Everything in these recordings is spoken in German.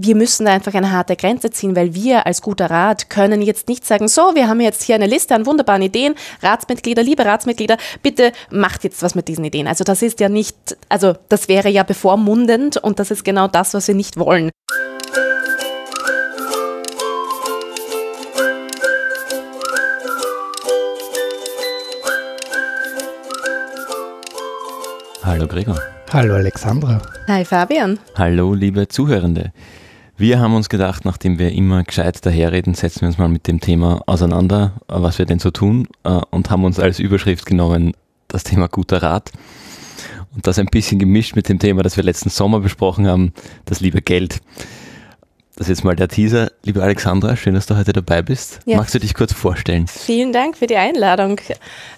wir müssen da einfach eine harte Grenze ziehen, weil wir als guter Rat können jetzt nicht sagen, so, wir haben jetzt hier eine Liste an wunderbaren Ideen, Ratsmitglieder, liebe Ratsmitglieder, bitte macht jetzt was mit diesen Ideen. Also das ist ja nicht, also das wäre ja bevormundend und das ist genau das, was wir nicht wollen. Hallo Gregor. Hallo Alexandra. Hi Fabian. Hallo liebe Zuhörende. Wir haben uns gedacht, nachdem wir immer gescheit daherreden, setzen wir uns mal mit dem Thema auseinander, was wir denn so tun äh, und haben uns als Überschrift genommen das Thema guter Rat und das ein bisschen gemischt mit dem Thema, das wir letzten Sommer besprochen haben, das liebe Geld. Das ist jetzt mal der Teaser. Liebe Alexandra, schön, dass du heute dabei bist. Ja. Magst du dich kurz vorstellen? Vielen Dank für die Einladung.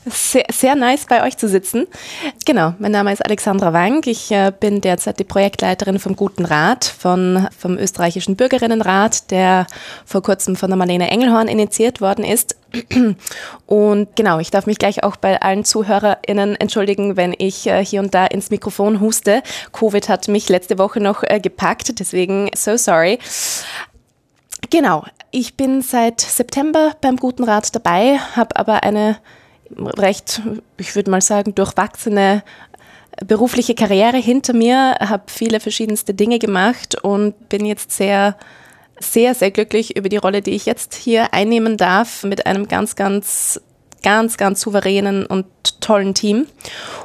Sehr, sehr nice, bei euch zu sitzen. Genau, mein Name ist Alexandra Wank. Ich äh, bin derzeit die Projektleiterin vom Guten Rat, von, vom österreichischen Bürgerinnenrat, der vor kurzem von der Marlene Engelhorn initiiert worden ist. Und genau, ich darf mich gleich auch bei allen ZuhörerInnen entschuldigen, wenn ich äh, hier und da ins Mikrofon huste. Covid hat mich letzte Woche noch äh, gepackt, deswegen so sorry. Genau, ich bin seit September beim Guten Rat dabei, habe aber eine recht, ich würde mal sagen, durchwachsene berufliche Karriere hinter mir, habe viele verschiedenste Dinge gemacht und bin jetzt sehr sehr, sehr glücklich über die Rolle, die ich jetzt hier einnehmen darf, mit einem ganz, ganz, ganz, ganz souveränen und tollen Team.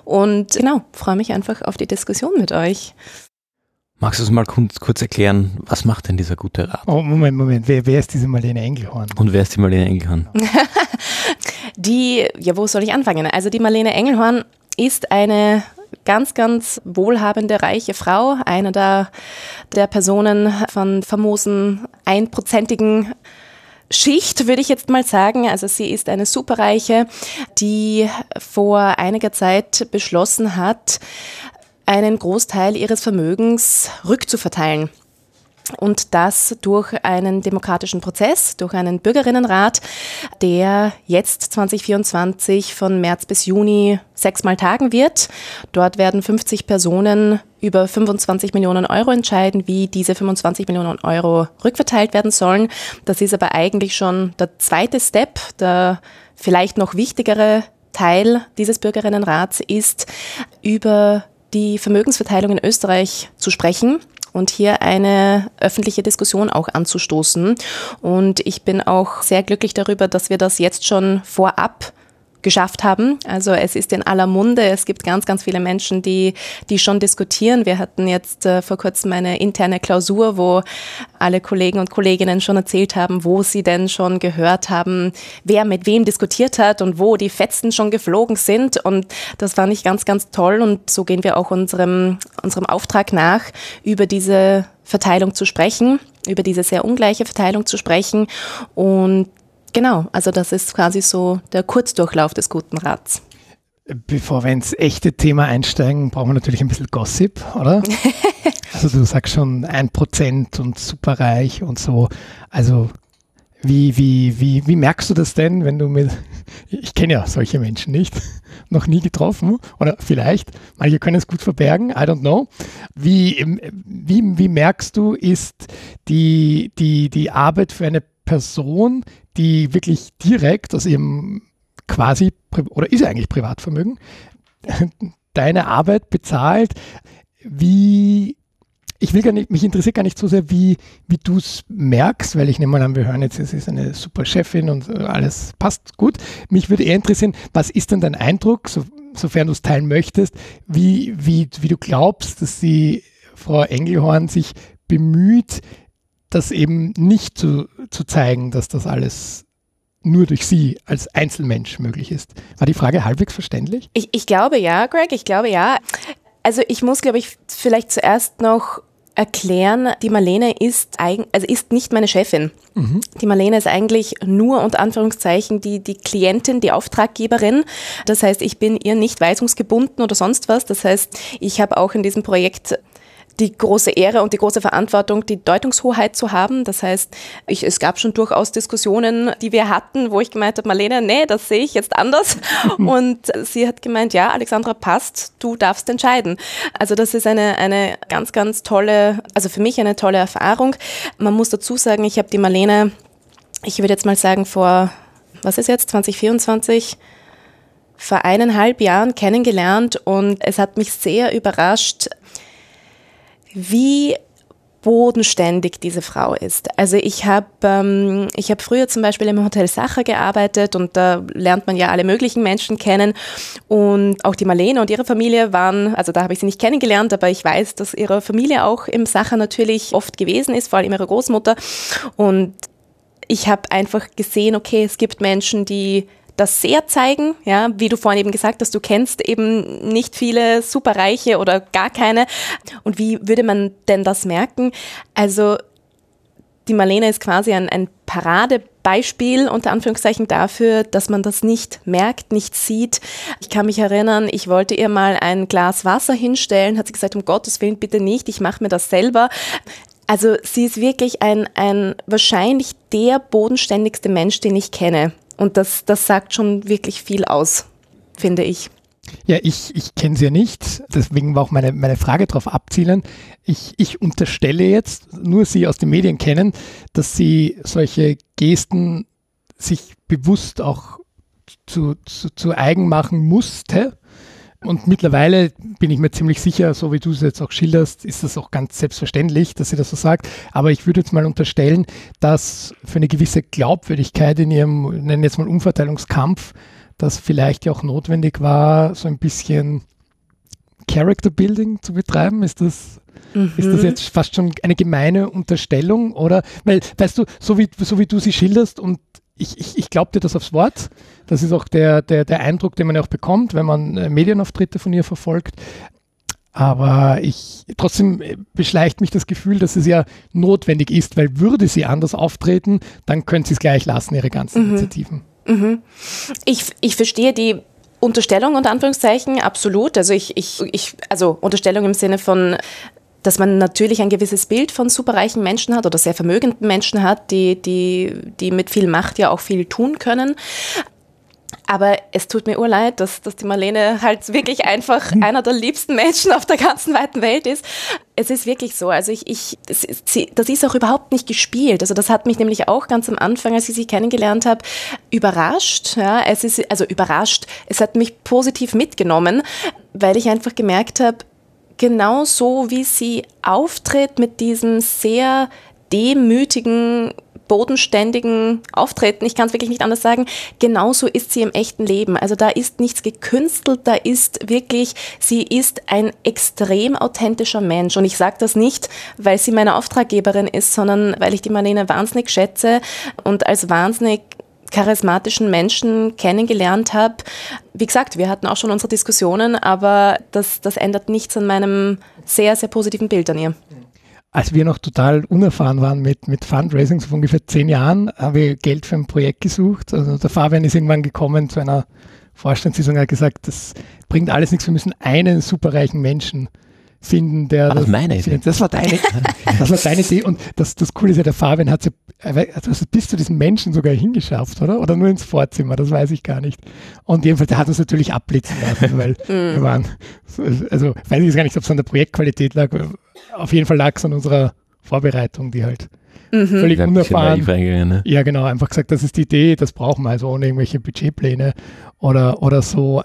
Und genau, freue mich einfach auf die Diskussion mit euch. Magst du es mal kurz erklären, was macht denn dieser gute Rat? Oh, Moment, Moment, wer, wer ist diese Marlene Engelhorn? Und wer ist die Marlene Engelhorn? die, ja, wo soll ich anfangen? Also die Marlene Engelhorn ist eine ganz, ganz wohlhabende, reiche Frau, eine der, der Personen von famosen einprozentigen Schicht, würde ich jetzt mal sagen. Also sie ist eine Superreiche, die vor einiger Zeit beschlossen hat, einen Großteil ihres Vermögens rückzuverteilen und das durch einen demokratischen Prozess, durch einen Bürgerinnenrat, der jetzt 2024 von März bis Juni sechsmal tagen wird. Dort werden 50 Personen über 25 Millionen Euro entscheiden, wie diese 25 Millionen Euro rückverteilt werden sollen. Das ist aber eigentlich schon der zweite Step, der vielleicht noch wichtigere Teil dieses Bürgerinnenrats ist, über die Vermögensverteilung in Österreich zu sprechen und hier eine öffentliche Diskussion auch anzustoßen. Und ich bin auch sehr glücklich darüber, dass wir das jetzt schon vorab geschafft haben. Also es ist in aller Munde. Es gibt ganz, ganz viele Menschen, die, die schon diskutieren. Wir hatten jetzt äh, vor kurzem eine interne Klausur, wo alle Kollegen und Kolleginnen schon erzählt haben, wo sie denn schon gehört haben, wer mit wem diskutiert hat und wo die Fetzen schon geflogen sind. Und das fand ich ganz, ganz toll. Und so gehen wir auch unserem, unserem Auftrag nach, über diese Verteilung zu sprechen, über diese sehr ungleiche Verteilung zu sprechen und Genau, also das ist quasi so der Kurzdurchlauf des guten Rats. Bevor wir ins echte Thema einsteigen, brauchen wir natürlich ein bisschen Gossip, oder? also du sagst schon ein Prozent und superreich und so. Also wie, wie, wie, wie merkst du das denn, wenn du mit, ich kenne ja solche Menschen nicht, noch nie getroffen oder vielleicht, manche können es gut verbergen, I don't know. Wie, wie, wie merkst du, ist die, die, die Arbeit für eine Person, die wirklich direkt aus ihrem quasi, oder ist eigentlich Privatvermögen, deine Arbeit bezahlt, wie, ich will gar nicht, mich interessiert gar nicht so sehr, wie, wie du es merkst, weil ich nehme mal an, wir hören jetzt, es ist eine super Chefin und alles passt gut. Mich würde eher interessieren, was ist denn dein Eindruck, so, sofern du es teilen möchtest, wie, wie, wie du glaubst, dass die Frau Engelhorn sich bemüht, das eben nicht zu, zu zeigen, dass das alles nur durch sie als Einzelmensch möglich ist. War die Frage halbwegs verständlich? Ich, ich glaube ja, Greg, ich glaube ja. Also ich muss, glaube ich, vielleicht zuerst noch erklären, die Marlene ist, eigen, also ist nicht meine Chefin. Mhm. Die Marlene ist eigentlich nur unter Anführungszeichen die, die Klientin, die Auftraggeberin. Das heißt, ich bin ihr nicht weisungsgebunden oder sonst was. Das heißt, ich habe auch in diesem Projekt die große Ehre und die große Verantwortung, die Deutungshoheit zu haben. Das heißt, ich, es gab schon durchaus Diskussionen, die wir hatten, wo ich gemeint habe, Marlene, nee, das sehe ich jetzt anders. und sie hat gemeint, ja, Alexandra, passt, du darfst entscheiden. Also das ist eine, eine ganz, ganz tolle, also für mich eine tolle Erfahrung. Man muss dazu sagen, ich habe die Marlene, ich würde jetzt mal sagen, vor, was ist jetzt, 2024, vor eineinhalb Jahren kennengelernt und es hat mich sehr überrascht, wie bodenständig diese Frau ist. Also ich habe ähm, ich früher zum Beispiel im Hotel Sacher gearbeitet und da lernt man ja alle möglichen Menschen kennen und auch die Marlene und ihre Familie waren, also da habe ich sie nicht kennengelernt, aber ich weiß, dass ihre Familie auch im Sacher natürlich oft gewesen ist, vor allem ihre Großmutter und ich habe einfach gesehen, okay, es gibt Menschen, die das sehr zeigen, ja, wie du vorhin eben gesagt hast, du kennst eben nicht viele Superreiche oder gar keine. Und wie würde man denn das merken? Also die Marlene ist quasi ein, ein Paradebeispiel unter Anführungszeichen dafür, dass man das nicht merkt, nicht sieht. Ich kann mich erinnern, ich wollte ihr mal ein Glas Wasser hinstellen, hat sie gesagt, um Gottes Willen bitte nicht, ich mache mir das selber. Also sie ist wirklich ein, ein wahrscheinlich der bodenständigste Mensch, den ich kenne. Und das, das sagt schon wirklich viel aus, finde ich. Ja, ich, ich kenne sie ja nicht, deswegen war auch meine, meine Frage darauf abzielen. Ich, ich unterstelle jetzt, nur Sie aus den Medien kennen, dass sie solche Gesten sich bewusst auch zu, zu, zu eigen machen musste, und mittlerweile bin ich mir ziemlich sicher, so wie du es jetzt auch schilderst, ist das auch ganz selbstverständlich, dass sie das so sagt. Aber ich würde jetzt mal unterstellen, dass für eine gewisse Glaubwürdigkeit in ihrem, nennen wir jetzt mal Umverteilungskampf, das vielleicht ja auch notwendig war, so ein bisschen Character Building zu betreiben. Ist das, mhm. ist das mhm. jetzt fast schon eine gemeine Unterstellung? Oder, weil, weißt du, so wie, so wie du sie schilderst und ich, ich, ich glaube dir das aufs Wort. Das ist auch der, der, der Eindruck, den man ja auch bekommt, wenn man äh, Medienauftritte von ihr verfolgt. Aber ich, trotzdem äh, beschleicht mich das Gefühl, dass es ja notwendig ist, weil würde sie anders auftreten, dann könnte sie es gleich lassen, ihre ganzen mhm. Initiativen. Mhm. Ich, ich verstehe die Unterstellung unter Anführungszeichen absolut. Also ich, ich, ich, also Unterstellung im Sinne von dass man natürlich ein gewisses Bild von superreichen Menschen hat oder sehr vermögenden Menschen hat, die, die, die mit viel Macht ja auch viel tun können. Aber es tut mir urleid, dass, dass die Marlene halt wirklich einfach hm. einer der liebsten Menschen auf der ganzen weiten Welt ist. Es ist wirklich so. Also ich, ich, das ist auch überhaupt nicht gespielt. Also das hat mich nämlich auch ganz am Anfang, als ich sie kennengelernt habe, überrascht. Ja, es ist, also überrascht. Es hat mich positiv mitgenommen, weil ich einfach gemerkt habe, genau so, wie sie auftritt mit diesem sehr demütigen, bodenständigen Auftreten, ich kann es wirklich nicht anders sagen, genauso ist sie im echten Leben. Also da ist nichts gekünstelt, da ist wirklich, sie ist ein extrem authentischer Mensch. Und ich sage das nicht, weil sie meine Auftraggeberin ist, sondern weil ich die Marlene wahnsinnig schätze und als wahnsinnig charismatischen Menschen kennengelernt habe. Wie gesagt, wir hatten auch schon unsere Diskussionen, aber das, das ändert nichts an meinem sehr, sehr positiven Bild an ihr. Als wir noch total unerfahren waren mit, mit Fundraising, so ungefähr zehn Jahren, haben wir Geld für ein Projekt gesucht. Also der Fabian ist irgendwann gekommen zu einer Vorstandssitzung und hat gesagt, das bringt alles nichts, wir müssen einen superreichen Menschen finden, der das, das meine Idee. Das war deine, das war deine Idee. Und das, das Coole ist ja, der Fabian hat sie also bis zu diesem Menschen sogar hingeschafft, oder? Oder nur ins Vorzimmer, das weiß ich gar nicht. Und jedenfalls, der hat uns natürlich abblitzen lassen, weil wir waren, also weiß ich jetzt gar nicht, ob es an der Projektqualität lag. Auf jeden Fall lag es an unserer Vorbereitung, die halt mhm. völlig unerfahren. Ne? Ja, genau, einfach gesagt, das ist die Idee, das brauchen wir, also ohne irgendwelche Budgetpläne oder, oder so.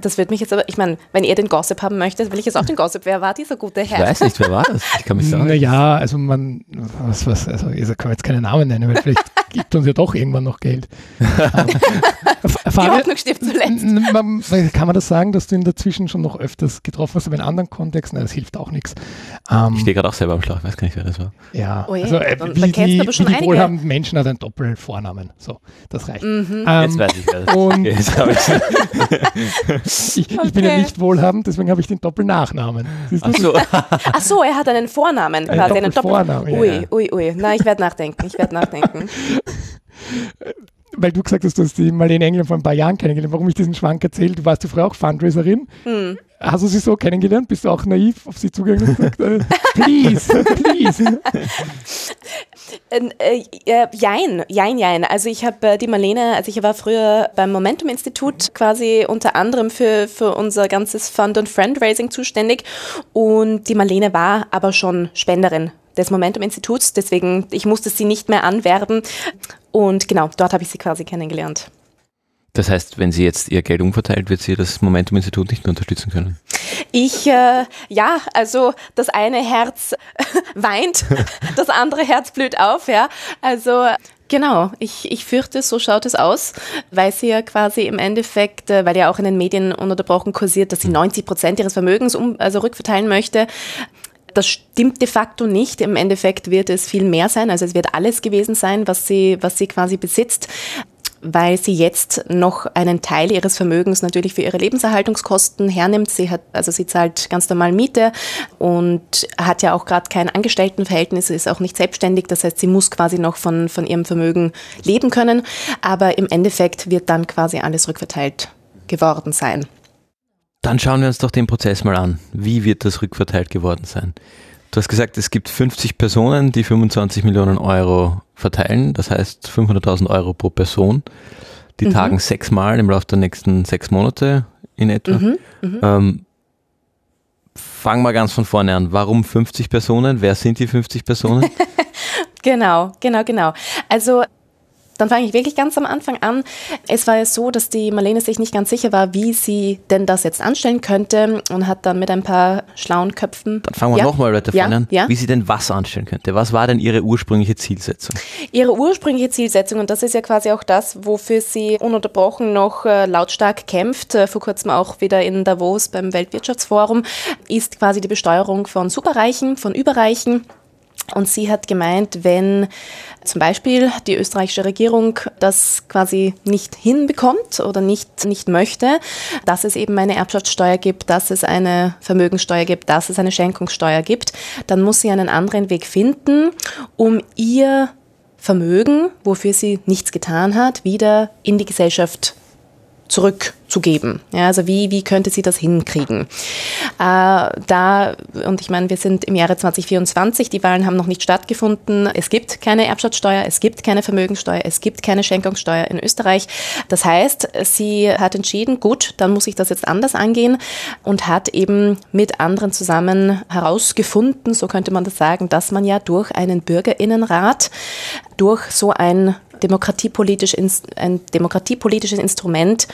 Das wird mich jetzt aber, ich meine, wenn ihr den Gossip haben möchtet, will ich jetzt auch den Gossip. Wer war dieser gute Herr? Ich weiß nicht, wer war das? Ich kann mich sagen. Naja, also man, was, was, also ich kann jetzt keine Namen nennen, weil vielleicht gibt uns ja doch irgendwann noch Geld. Die Hoffnung stirbt zuletzt. Kann man das sagen, dass du ihn dazwischen schon noch öfters getroffen hast, aber in anderen Kontexten? Nein, das hilft auch nichts. Ähm, ich stehe gerade auch selber am Schlauch, ich weiß gar nicht, wer das war. Ja, oh je, also äh, wie, die, wie die wohlhabenden Menschen hat einen Doppelvornamen. So, das reicht. Mhm. Ähm, jetzt weiß ich, wer das und ich, ich okay. bin ja nicht wohlhabend, deswegen habe ich den Doppelnachnamen. Ach so. Ach so, er hat einen Vornamen. Einen Doppelvornamen. Doppel ui, ui, ui. Na, ich werde nachdenken, ich werde nachdenken. weil du gesagt hast, du hast die Marlene Engel vor ein paar Jahren kennengelernt, warum ich diesen Schwank erzählt, du warst ja früher auch Fundraiserin. Hm. Hast du sie so kennengelernt? Bist du auch naiv auf sie zugegangen und gesagt, äh, please, please? Äh, äh, jein, jein, jein. Also ich habe äh, die Marlene, also ich war früher beim Momentum-Institut quasi unter anderem für, für unser ganzes Fund- und Friendraising zuständig und die Marlene war aber schon Spenderin des Momentum-Instituts, deswegen ich musste sie nicht mehr anwerben und genau, dort habe ich sie quasi kennengelernt. Das heißt, wenn sie jetzt ihr Geld umverteilt, wird sie das Momentum-Institut nicht mehr unterstützen können? Ich, äh, ja, also das eine Herz weint, das andere Herz blüht auf, ja. Also Genau, ich, ich fürchte, so schaut es aus, weil sie ja quasi im Endeffekt, äh, weil ja auch in den Medien ununterbrochen kursiert, dass sie 90 Prozent ihres Vermögens um, also rückverteilen möchte. Das stimmt de facto nicht. Im Endeffekt wird es viel mehr sein. Also es wird alles gewesen sein, was sie, was sie quasi besitzt weil sie jetzt noch einen Teil ihres Vermögens natürlich für ihre Lebenserhaltungskosten hernimmt. Sie hat, also sie zahlt ganz normal Miete und hat ja auch gerade kein Angestelltenverhältnis, ist auch nicht selbstständig. Das heißt, sie muss quasi noch von, von ihrem Vermögen leben können. Aber im Endeffekt wird dann quasi alles rückverteilt geworden sein. Dann schauen wir uns doch den Prozess mal an. Wie wird das rückverteilt geworden sein? Du hast gesagt, es gibt 50 Personen, die 25 Millionen Euro verteilen, das heißt 500.000 Euro pro Person. Die mhm. tagen sechsmal im Laufe der nächsten sechs Monate in etwa. Mhm, mh. ähm, fang mal ganz von vorne an. Warum 50 Personen? Wer sind die 50 Personen? genau, genau, genau. Also dann fange ich wirklich ganz am Anfang an. Es war ja so, dass die Marlene sich nicht ganz sicher war, wie sie denn das jetzt anstellen könnte und hat dann mit ein paar schlauen Köpfen. Dann fangen wir ja. nochmal weiter ja. an, ja. wie sie denn was anstellen könnte. Was war denn ihre ursprüngliche Zielsetzung? Ihre ursprüngliche Zielsetzung, und das ist ja quasi auch das, wofür sie ununterbrochen noch äh, lautstark kämpft, äh, vor kurzem auch wieder in Davos beim Weltwirtschaftsforum, ist quasi die Besteuerung von Superreichen, von Überreichen. Und sie hat gemeint, wenn zum Beispiel die österreichische Regierung das quasi nicht hinbekommt oder nicht, nicht möchte, dass es eben eine Erbschaftssteuer gibt, dass es eine Vermögenssteuer gibt, dass es eine Schenkungssteuer gibt, dann muss sie einen anderen Weg finden, um ihr Vermögen, wofür sie nichts getan hat, wieder in die Gesellschaft zurückzugeben. Ja, also wie, wie könnte sie das hinkriegen? Äh, da, und ich meine, wir sind im Jahre 2024, die Wahlen haben noch nicht stattgefunden. Es gibt keine Erbschaftssteuer, es gibt keine Vermögenssteuer, es gibt keine Schenkungssteuer in Österreich. Das heißt, sie hat entschieden, gut, dann muss ich das jetzt anders angehen und hat eben mit anderen zusammen herausgefunden, so könnte man das sagen, dass man ja durch einen Bürgerinnenrat, durch so ein demokratiepolitisch, ein demokratiepolitisches Instrument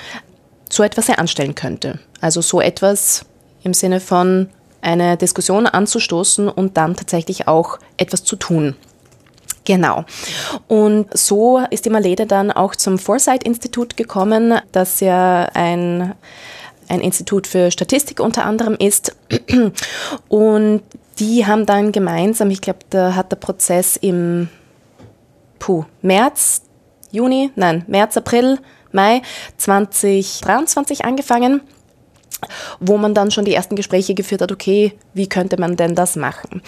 so etwas anstellen könnte. Also so etwas im Sinne von eine Diskussion anzustoßen und dann tatsächlich auch etwas zu tun. Genau. Und so ist die Malede dann auch zum Foresight-Institut gekommen, das ja ein, ein Institut für Statistik unter anderem ist. Und die haben dann gemeinsam, ich glaube, da hat der Prozess im puh, März, Juni, nein, März, April, Mai 2023 angefangen wo man dann schon die ersten Gespräche geführt hat, okay, wie könnte man denn das machen?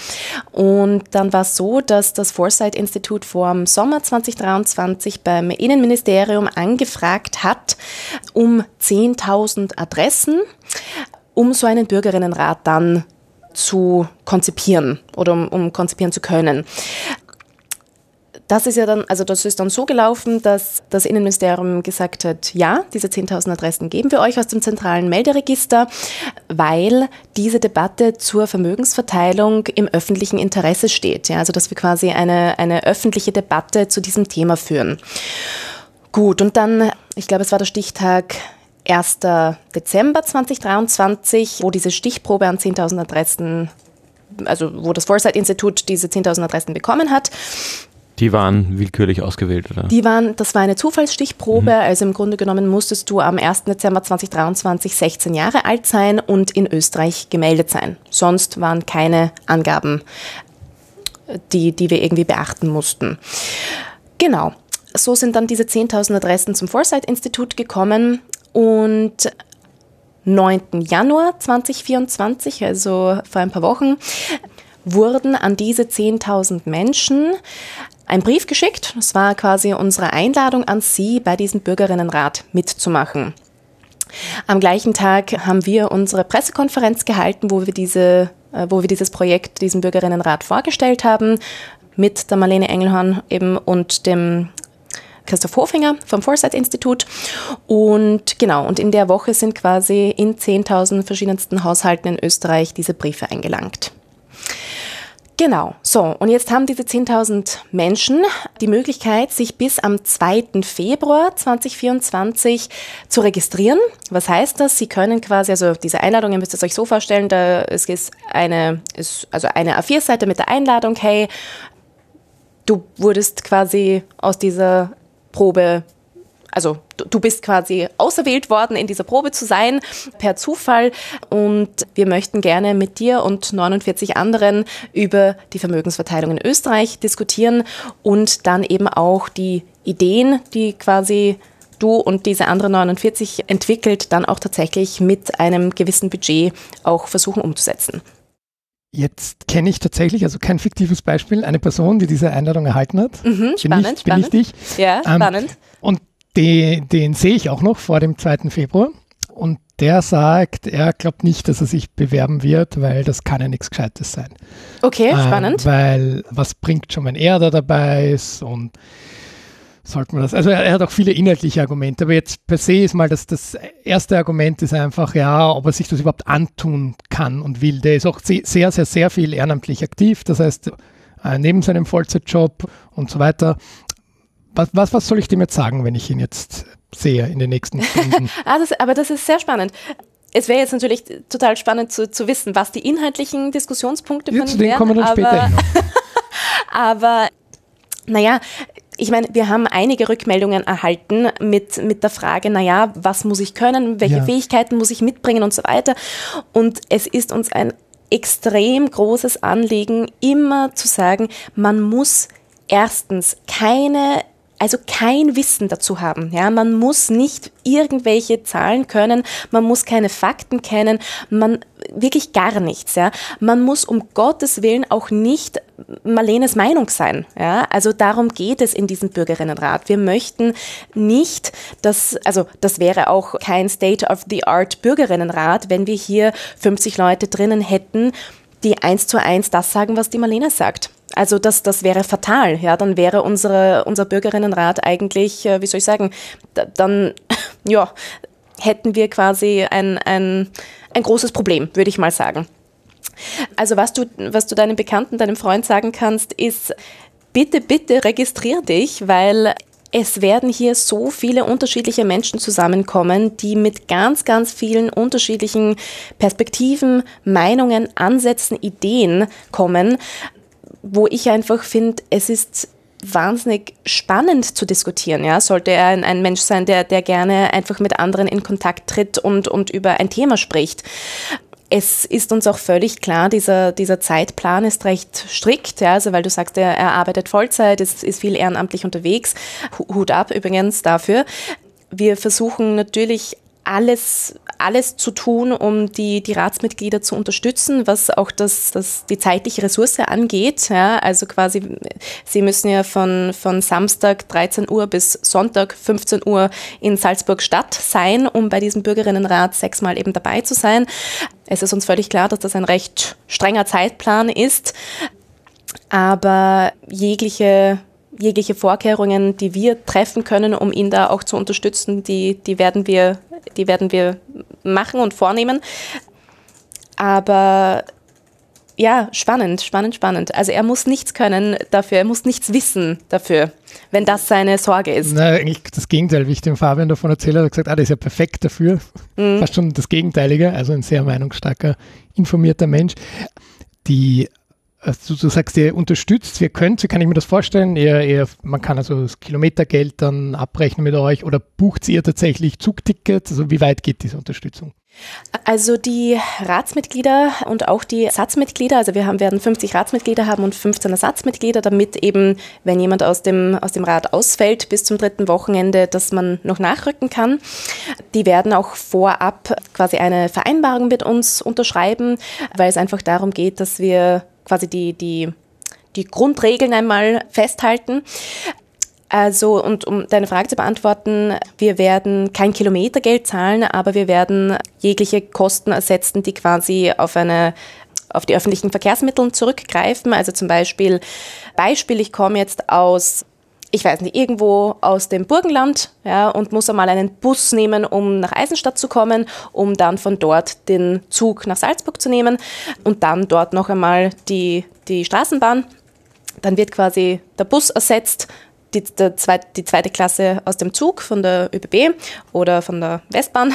Und dann war es so, dass das Foresight-Institut vor dem Sommer 2023 beim Innenministerium angefragt hat um 10.000 Adressen, um so einen Bürgerinnenrat dann zu konzipieren oder um, um konzipieren zu können. Das ist ja dann, also das ist dann so gelaufen, dass das Innenministerium gesagt hat, ja, diese 10.000 Adressen geben wir euch aus dem zentralen Melderegister, weil diese Debatte zur Vermögensverteilung im öffentlichen Interesse steht. Ja, also dass wir quasi eine, eine öffentliche Debatte zu diesem Thema führen. Gut, und dann, ich glaube, es war der Stichtag 1. Dezember 2023, wo diese Stichprobe an 10.000 Adressen also wo das Foresight-Institut diese 10.000 Adressen bekommen hat. Die waren willkürlich ausgewählt, oder? Die waren, das war eine Zufallsstichprobe. Mhm. Also im Grunde genommen musstest du am 1. Dezember 2023 16 Jahre alt sein und in Österreich gemeldet sein. Sonst waren keine Angaben, die, die wir irgendwie beachten mussten. Genau. So sind dann diese 10.000 Adressen zum Foresight-Institut gekommen und 9. Januar 2024, also vor ein paar Wochen, wurden an diese 10.000 Menschen einen Brief geschickt. Das war quasi unsere Einladung an Sie, bei diesem Bürgerinnenrat mitzumachen. Am gleichen Tag haben wir unsere Pressekonferenz gehalten, wo wir diese äh, wo wir dieses Projekt, diesen Bürgerinnenrat vorgestellt haben, mit der Marlene Engelhorn eben und dem Christoph Hofinger vom Foresight Institut. Und genau, und in der Woche sind quasi in 10.000 verschiedensten Haushalten in Österreich diese Briefe eingelangt. Genau, so, und jetzt haben diese 10.000 Menschen die Möglichkeit, sich bis am 2. Februar 2024 zu registrieren. Was heißt das? Sie können quasi, also diese Einladung, ihr müsst es euch so vorstellen, da es ist eine, ist also eine A4-Seite mit der Einladung, hey, du wurdest quasi aus dieser Probe also du bist quasi auserwählt worden, in dieser Probe zu sein, per Zufall. Und wir möchten gerne mit dir und 49 anderen über die Vermögensverteilung in Österreich diskutieren und dann eben auch die Ideen, die quasi du und diese anderen 49 entwickelt, dann auch tatsächlich mit einem gewissen Budget auch versuchen umzusetzen. Jetzt kenne ich tatsächlich, also kein fiktives Beispiel, eine Person, die diese Einladung erhalten hat. Mhm, spannend, bin ich, spannend. Bin ich dich. Ja, ähm, spannend. Und den, den sehe ich auch noch vor dem 2. Februar. Und der sagt, er glaubt nicht, dass er sich bewerben wird, weil das kann ja nichts Gescheites sein. Okay, spannend. Ähm, weil was bringt schon, wenn er da dabei ist und sollte man das. Also er, er, hat auch viele inhaltliche Argumente, aber jetzt per se ist mal das, das erste Argument ist einfach, ja, ob er sich das überhaupt antun kann und will. Der ist auch sehr, sehr, sehr viel ehrenamtlich aktiv. Das heißt, äh, neben seinem Vollzeitjob und so weiter was, was, was soll ich dem jetzt sagen, wenn ich ihn jetzt sehe in den nächsten Stunden? ah, das, aber das ist sehr spannend. Es wäre jetzt natürlich total spannend zu, zu wissen, was die inhaltlichen Diskussionspunkte ja, von zu denen kommen wir dann aber, später hin. aber naja, ich meine, wir haben einige Rückmeldungen erhalten mit, mit der Frage, naja, was muss ich können, welche ja. Fähigkeiten muss ich mitbringen und so weiter. Und es ist uns ein extrem großes Anliegen, immer zu sagen, man muss erstens keine also kein Wissen dazu haben. Ja, man muss nicht irgendwelche Zahlen können, man muss keine Fakten kennen, man wirklich gar nichts. Ja, man muss um Gottes Willen auch nicht Marlenes Meinung sein. Ja, also darum geht es in diesem Bürgerinnenrat. Wir möchten nicht, dass, also das wäre auch kein State of the Art Bürgerinnenrat, wenn wir hier 50 Leute drinnen hätten, die eins zu eins das sagen, was die Marlene sagt. Also das, das wäre fatal. Ja, dann wäre unsere, unser Bürgerinnenrat eigentlich, äh, wie soll ich sagen, dann ja, hätten wir quasi ein, ein, ein großes Problem, würde ich mal sagen. Also was du, was du deinem Bekannten, deinem Freund sagen kannst, ist, bitte, bitte registrier dich, weil es werden hier so viele unterschiedliche Menschen zusammenkommen, die mit ganz, ganz vielen unterschiedlichen Perspektiven, Meinungen, Ansätzen, Ideen kommen wo ich einfach finde, es ist wahnsinnig spannend zu diskutieren. Ja? Sollte er ein, ein, Mensch sein, der, der gerne einfach mit anderen in Kontakt tritt und, und über ein Thema spricht. Es ist uns auch völlig klar, dieser, dieser Zeitplan ist recht strikt, ja, also weil du sagst, er, er arbeitet Vollzeit, ist, ist viel ehrenamtlich unterwegs. Hut ab übrigens dafür. Wir versuchen natürlich alles, alles zu tun, um die, die Ratsmitglieder zu unterstützen, was auch das, das, die zeitliche Ressource angeht. Ja, also quasi, sie müssen ja von, von Samstag 13 Uhr bis Sonntag 15 Uhr in Salzburg Stadt sein, um bei diesem Bürgerinnenrat sechsmal eben dabei zu sein. Es ist uns völlig klar, dass das ein recht strenger Zeitplan ist. Aber jegliche jegliche Vorkehrungen, die wir treffen können, um ihn da auch zu unterstützen, die, die, werden, wir, die werden wir machen und vornehmen. Aber ja, spannend, spannend, spannend. Also er muss nichts können dafür, er muss nichts wissen dafür, wenn das seine Sorge ist. Na, eigentlich das Gegenteil, wie ich dem Fabian davon erzählt habe, hat gesagt, ah, der ist ja perfekt dafür. Mhm. Fast schon das Gegenteilige, also ein sehr meinungsstarker, informierter Mensch. Die also du sagst, ihr unterstützt, ihr könnt, wie kann ich mir das vorstellen? Ihr, ihr, man kann also das Kilometergeld dann abrechnen mit euch oder bucht ihr tatsächlich Zugtickets? Also wie weit geht diese Unterstützung? Also die Ratsmitglieder und auch die Ersatzmitglieder, also wir haben, werden 50 Ratsmitglieder haben und 15 Ersatzmitglieder, damit eben, wenn jemand aus dem, aus dem Rat ausfällt bis zum dritten Wochenende, dass man noch nachrücken kann. Die werden auch vorab quasi eine Vereinbarung mit uns unterschreiben, weil es einfach darum geht, dass wir quasi die, die die Grundregeln einmal festhalten. Also, und um deine Frage zu beantworten, wir werden kein Kilometergeld zahlen, aber wir werden jegliche Kosten ersetzen, die quasi auf eine auf die öffentlichen Verkehrsmittel zurückgreifen. Also zum Beispiel, Beispiel, ich komme jetzt aus ich weiß nicht, irgendwo aus dem Burgenland ja, und muss einmal einen Bus nehmen, um nach Eisenstadt zu kommen, um dann von dort den Zug nach Salzburg zu nehmen und dann dort noch einmal die, die Straßenbahn. Dann wird quasi der Bus ersetzt, die, der zweit, die zweite Klasse aus dem Zug von der ÖBB oder von der Westbahn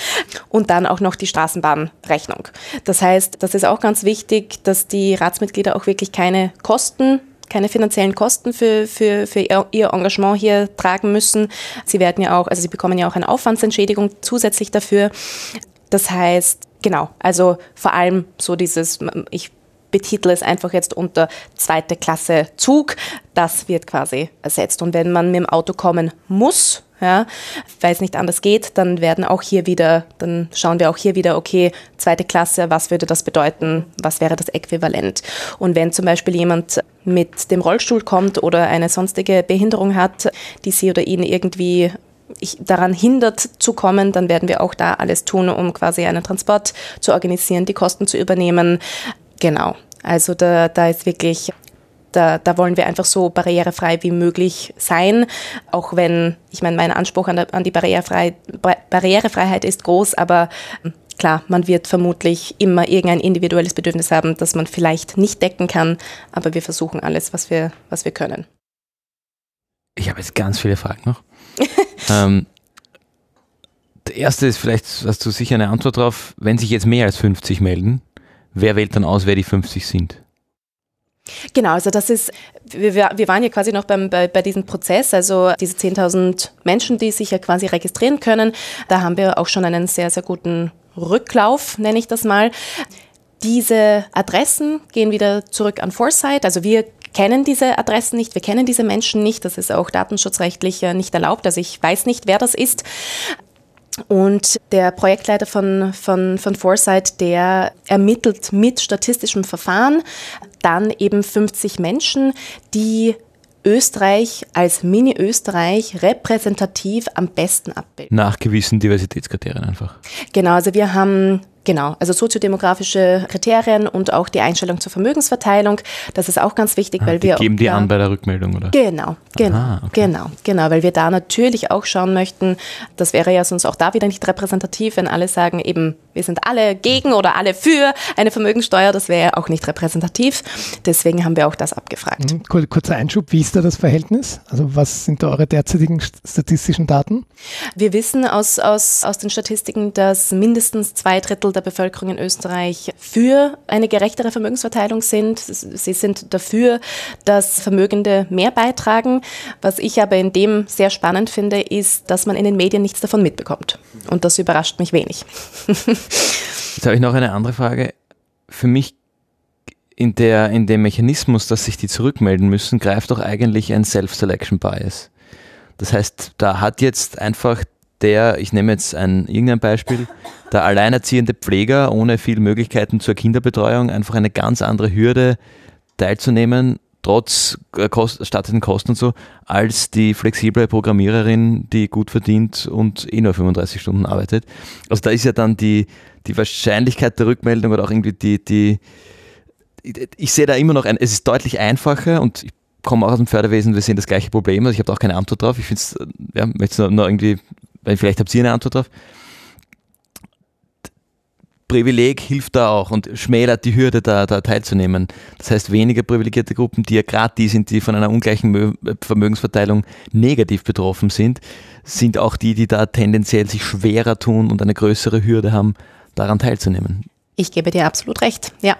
und dann auch noch die Straßenbahnrechnung. Das heißt, das ist auch ganz wichtig, dass die Ratsmitglieder auch wirklich keine Kosten keine finanziellen Kosten für, für, für ihr Engagement hier tragen müssen. Sie werden ja auch, also sie bekommen ja auch eine Aufwandsentschädigung zusätzlich dafür. Das heißt, genau, also vor allem so dieses, ich betitle es einfach jetzt unter zweite Klasse Zug. Das wird quasi ersetzt. Und wenn man mit dem Auto kommen muss, ja, weil es nicht anders geht, dann werden auch hier wieder, dann schauen wir auch hier wieder, okay, zweite Klasse, was würde das bedeuten, was wäre das Äquivalent? Und wenn zum Beispiel jemand mit dem Rollstuhl kommt oder eine sonstige Behinderung hat, die sie oder ihn irgendwie daran hindert zu kommen, dann werden wir auch da alles tun, um quasi einen Transport zu organisieren, die Kosten zu übernehmen. Genau. Also da, da ist wirklich da, da wollen wir einfach so barrierefrei wie möglich sein, auch wenn, ich meine, mein Anspruch an, der, an die Barrierefrei, Barrierefreiheit ist groß, aber ähm, klar, man wird vermutlich immer irgendein individuelles Bedürfnis haben, das man vielleicht nicht decken kann, aber wir versuchen alles, was wir, was wir können. Ich habe jetzt ganz viele Fragen noch. ähm, der erste ist vielleicht, hast du sicher eine Antwort drauf, wenn sich jetzt mehr als 50 melden, wer wählt dann aus, wer die 50 sind? Genau, also das ist, wir, wir waren ja quasi noch beim, bei, bei diesem Prozess, also diese 10.000 Menschen, die sich ja quasi registrieren können, da haben wir auch schon einen sehr, sehr guten Rücklauf, nenne ich das mal. Diese Adressen gehen wieder zurück an Foresight, also wir kennen diese Adressen nicht, wir kennen diese Menschen nicht, das ist auch datenschutzrechtlich nicht erlaubt, also ich weiß nicht, wer das ist. Und der Projektleiter von, von, von Foresight, der ermittelt mit statistischem Verfahren dann eben 50 Menschen, die Österreich als Mini-Österreich repräsentativ am besten abbilden. Nach gewissen Diversitätskriterien einfach. Genau, also wir haben Genau, also soziodemografische Kriterien und auch die Einstellung zur Vermögensverteilung. Das ist auch ganz wichtig, ah, weil wir. Geben die ja, an bei der Rückmeldung, oder? Genau, genau, Aha, okay. genau, genau, weil wir da natürlich auch schauen möchten, das wäre ja sonst auch da wieder nicht repräsentativ, wenn alle sagen, eben, wir sind alle gegen oder alle für eine Vermögenssteuer, das wäre ja auch nicht repräsentativ. Deswegen haben wir auch das abgefragt. Mhm, kurzer Einschub, wie ist da das Verhältnis? Also was sind da eure derzeitigen statistischen Daten? Wir wissen aus, aus, aus den Statistiken, dass mindestens zwei Drittel der Bevölkerung in Österreich für eine gerechtere Vermögensverteilung sind. Sie sind dafür, dass Vermögende mehr beitragen. Was ich aber in dem sehr spannend finde, ist, dass man in den Medien nichts davon mitbekommt. Und das überrascht mich wenig. Jetzt habe ich noch eine andere Frage. Für mich in, der, in dem Mechanismus, dass sich die zurückmelden müssen, greift doch eigentlich ein Self-Selection Bias. Das heißt, da hat jetzt einfach der, ich nehme jetzt ein, irgendein Beispiel, der alleinerziehende Pfleger ohne viel Möglichkeiten zur Kinderbetreuung einfach eine ganz andere Hürde teilzunehmen, trotz äh, Kost, stattlichen Kosten und so, als die flexible Programmiererin, die gut verdient und eh nur 35 Stunden arbeitet. Also da ist ja dann die, die Wahrscheinlichkeit der Rückmeldung oder auch irgendwie die, die ich sehe da immer noch ein, es ist deutlich einfacher und ich komme auch aus dem Förderwesen, wir sehen das gleiche Problem, also ich habe da auch keine Antwort drauf. Ich finde es, ja, möchte es noch irgendwie weil vielleicht habt ihr eine Antwort drauf. Privileg hilft da auch und schmälert die Hürde, da, da teilzunehmen. Das heißt, weniger privilegierte Gruppen, die ja gerade die sind, die von einer ungleichen Vermögensverteilung negativ betroffen sind, sind auch die, die da tendenziell sich schwerer tun und eine größere Hürde haben, daran teilzunehmen. Ich gebe dir absolut recht, ja.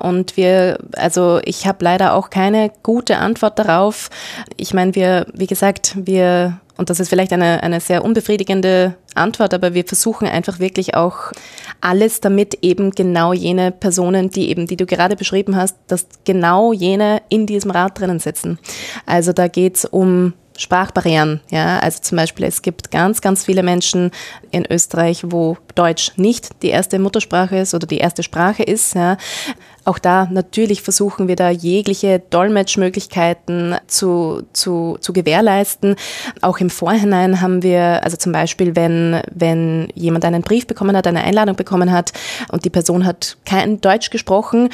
Und wir, also ich habe leider auch keine gute Antwort darauf. Ich meine, wir, wie gesagt, wir und das ist vielleicht eine, eine sehr unbefriedigende Antwort, aber wir versuchen einfach wirklich auch alles, damit eben genau jene Personen, die eben, die du gerade beschrieben hast, dass genau jene in diesem Rat drinnen sitzen. Also da geht's um Sprachbarrieren. Ja, also zum Beispiel, es gibt ganz, ganz viele Menschen in Österreich, wo Deutsch nicht die erste Muttersprache ist oder die erste Sprache ist. Ja. Auch da natürlich versuchen wir da jegliche Dolmetschmöglichkeiten zu, zu, zu gewährleisten. Auch im Vorhinein haben wir, also zum Beispiel, wenn, wenn jemand einen Brief bekommen hat, eine Einladung bekommen hat und die Person hat kein Deutsch gesprochen,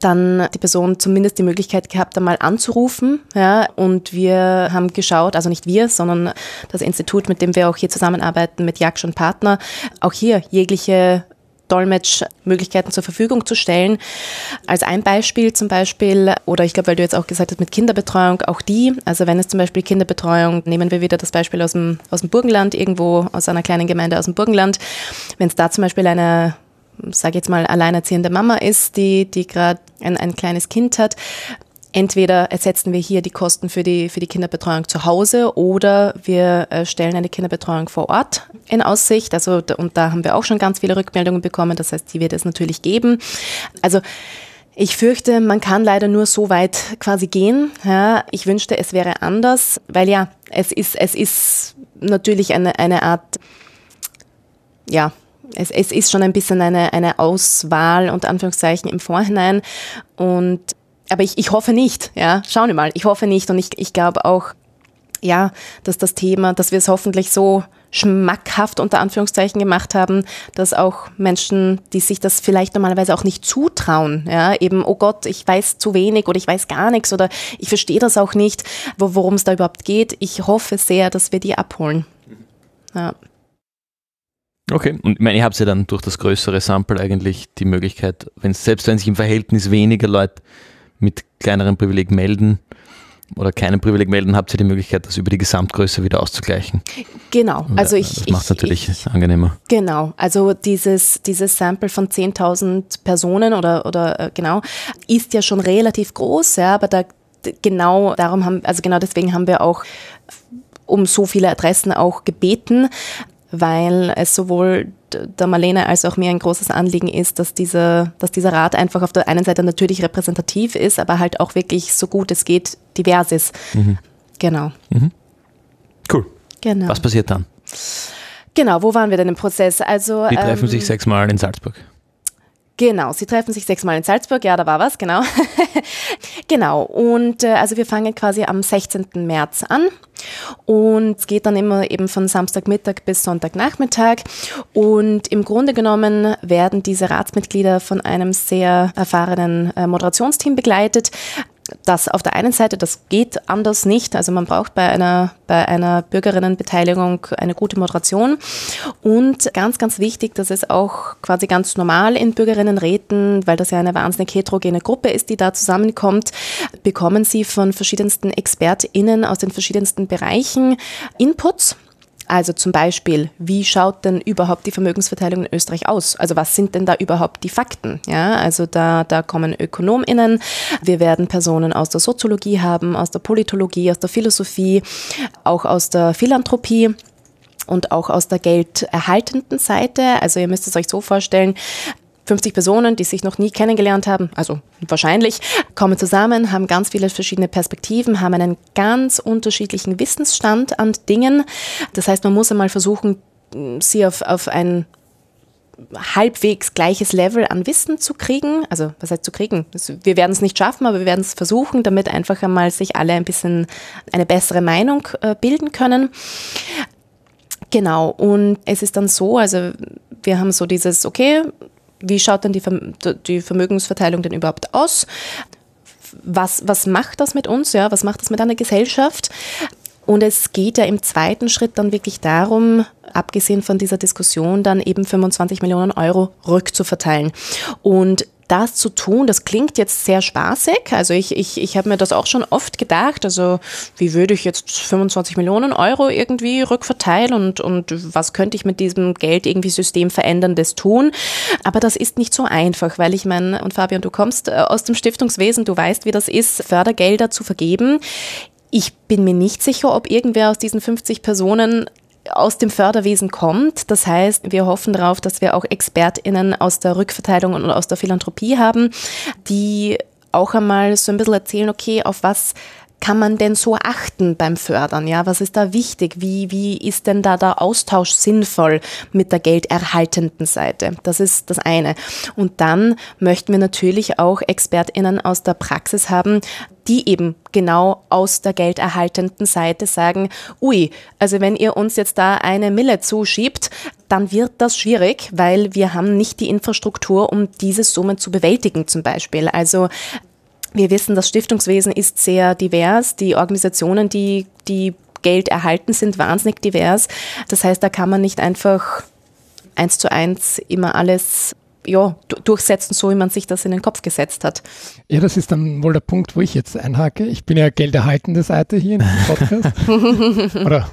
dann die Person zumindest die Möglichkeit gehabt, einmal anzurufen. Ja, und wir haben geschaut, also nicht wir, sondern das Institut, mit dem wir auch hier zusammenarbeiten, mit Jaksch und Partner, auch hier jegliche Dolmetschmöglichkeiten zur Verfügung zu stellen. Als ein Beispiel zum Beispiel, oder ich glaube, weil du jetzt auch gesagt hast, mit Kinderbetreuung, auch die, also wenn es zum Beispiel Kinderbetreuung, nehmen wir wieder das Beispiel aus dem, aus dem Burgenland, irgendwo aus einer kleinen Gemeinde aus dem Burgenland, wenn es da zum Beispiel eine sage jetzt mal, alleinerziehende Mama ist, die, die gerade ein, ein kleines Kind hat, entweder ersetzen wir hier die Kosten für die, für die Kinderbetreuung zu Hause oder wir äh, stellen eine Kinderbetreuung vor Ort in Aussicht. Also, und da haben wir auch schon ganz viele Rückmeldungen bekommen. Das heißt, die wird es natürlich geben. Also, ich fürchte, man kann leider nur so weit quasi gehen. Ja, ich wünschte, es wäre anders, weil ja, es ist, es ist natürlich eine, eine Art, ja, es, es ist schon ein bisschen eine, eine Auswahl unter Anführungszeichen im Vorhinein. Und aber ich, ich hoffe nicht, ja. Schauen wir mal. Ich hoffe nicht. Und ich, ich glaube auch, ja, dass das Thema, dass wir es hoffentlich so schmackhaft unter Anführungszeichen gemacht haben, dass auch Menschen, die sich das vielleicht normalerweise auch nicht zutrauen, ja, eben, oh Gott, ich weiß zu wenig oder ich weiß gar nichts oder ich verstehe das auch nicht, worum es da überhaupt geht. Ich hoffe sehr, dass wir die abholen. Ja. Okay, und ich meine, ihr habt ja dann durch das größere Sample eigentlich die Möglichkeit, wenn selbst wenn sich im Verhältnis weniger Leute mit kleineren Privileg melden oder keinem Privileg melden, habt ihr die Möglichkeit, das über die Gesamtgröße wieder auszugleichen. Genau, also ich. Das macht ich, natürlich ich, angenehmer. Genau, also dieses, dieses Sample von 10.000 Personen oder, oder äh, genau, ist ja schon relativ groß, ja, aber da genau darum haben, also genau deswegen haben wir auch um so viele Adressen auch gebeten, weil es sowohl der Marlene als auch mir ein großes Anliegen ist, dass dieser, dass dieser Rat einfach auf der einen Seite natürlich repräsentativ ist, aber halt auch wirklich so gut es geht divers ist. Mhm. Genau. Mhm. Cool. Genau. Was passiert dann? Genau, wo waren wir denn im Prozess? Also, Die treffen ähm, sich sechsmal in Salzburg. Genau, sie treffen sich sechsmal in Salzburg, ja, da war was, genau. genau, und äh, also wir fangen quasi am 16. März an und es geht dann immer eben von Samstagmittag bis Sonntagnachmittag. Und im Grunde genommen werden diese Ratsmitglieder von einem sehr erfahrenen äh, Moderationsteam begleitet das auf der einen Seite, das geht anders nicht. Also man braucht bei einer, bei einer Bürgerinnenbeteiligung eine gute Moderation. Und ganz, ganz wichtig, dass es auch quasi ganz normal in Bürgerinnenräten, weil das ja eine wahnsinnig heterogene Gruppe ist, die da zusammenkommt, bekommen sie von verschiedensten ExpertInnen aus den verschiedensten Bereichen Inputs also zum Beispiel, wie schaut denn überhaupt die Vermögensverteilung in Österreich aus? Also was sind denn da überhaupt die Fakten? Ja, also da, da kommen ÖkonomInnen, wir werden Personen aus der Soziologie haben, aus der Politologie, aus der Philosophie, auch aus der Philanthropie und auch aus der gelderhaltenden Seite. Also ihr müsst es euch so vorstellen, 50 Personen, die sich noch nie kennengelernt haben, also wahrscheinlich, kommen zusammen, haben ganz viele verschiedene Perspektiven, haben einen ganz unterschiedlichen Wissensstand an Dingen. Das heißt, man muss einmal versuchen, sie auf, auf ein halbwegs gleiches Level an Wissen zu kriegen. Also was heißt zu kriegen? Wir werden es nicht schaffen, aber wir werden es versuchen, damit einfach einmal sich alle ein bisschen eine bessere Meinung äh, bilden können. Genau, und es ist dann so, also wir haben so dieses, okay, wie schaut denn die, Vermögensverteilung denn überhaupt aus? Was, was macht das mit uns? Ja, was macht das mit einer Gesellschaft? Und es geht ja im zweiten Schritt dann wirklich darum, abgesehen von dieser Diskussion, dann eben 25 Millionen Euro rückzuverteilen. Und das zu tun, das klingt jetzt sehr spaßig. Also ich, ich, ich habe mir das auch schon oft gedacht. Also wie würde ich jetzt 25 Millionen Euro irgendwie rückverteilen und, und was könnte ich mit diesem Geld irgendwie systemveränderndes tun? Aber das ist nicht so einfach, weil ich meine, und Fabian, du kommst äh, aus dem Stiftungswesen, du weißt, wie das ist, Fördergelder zu vergeben. Ich bin mir nicht sicher, ob irgendwer aus diesen 50 Personen aus dem Förderwesen kommt. Das heißt, wir hoffen darauf, dass wir auch ExpertInnen aus der Rückverteilung und aus der Philanthropie haben, die auch einmal so ein bisschen erzählen, okay, auf was kann man denn so achten beim Fördern? Ja, was ist da wichtig? Wie, wie ist denn da der Austausch sinnvoll mit der gelderhaltenden Seite? Das ist das eine. Und dann möchten wir natürlich auch ExpertInnen aus der Praxis haben, die eben genau aus der gelderhaltenden Seite sagen, ui, also wenn ihr uns jetzt da eine Mille zuschiebt, dann wird das schwierig, weil wir haben nicht die Infrastruktur, um diese Summen zu bewältigen zum Beispiel. Also wir wissen, das Stiftungswesen ist sehr divers. Die Organisationen, die, die Geld erhalten, sind wahnsinnig divers. Das heißt, da kann man nicht einfach eins zu eins immer alles ja, durchsetzen, so wie man sich das in den Kopf gesetzt hat. Ja, das ist dann wohl der Punkt, wo ich jetzt einhake. Ich bin ja gelderhaltende Seite hier in diesem Podcast. Oder,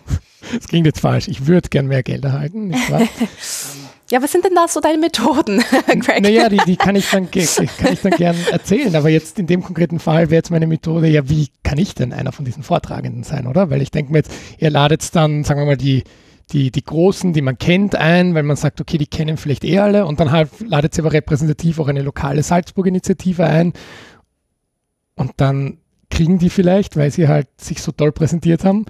das klingt jetzt falsch. Ich würde gern mehr Geld erhalten, nicht wahr? Ja, was sind denn da so deine Methoden, Greg? Naja, die, die kann, ich dann, kann ich dann gern erzählen, aber jetzt in dem konkreten Fall wäre jetzt meine Methode, ja, wie kann ich denn einer von diesen Vortragenden sein, oder? Weil ich denke mir jetzt, ihr ladet dann, sagen wir mal, die, die, die Großen, die man kennt, ein, weil man sagt, okay, die kennen vielleicht eh alle. Und dann halt ladet sie aber repräsentativ auch eine lokale Salzburg-Initiative ein. Und dann kriegen die vielleicht, weil sie halt sich so toll präsentiert haben,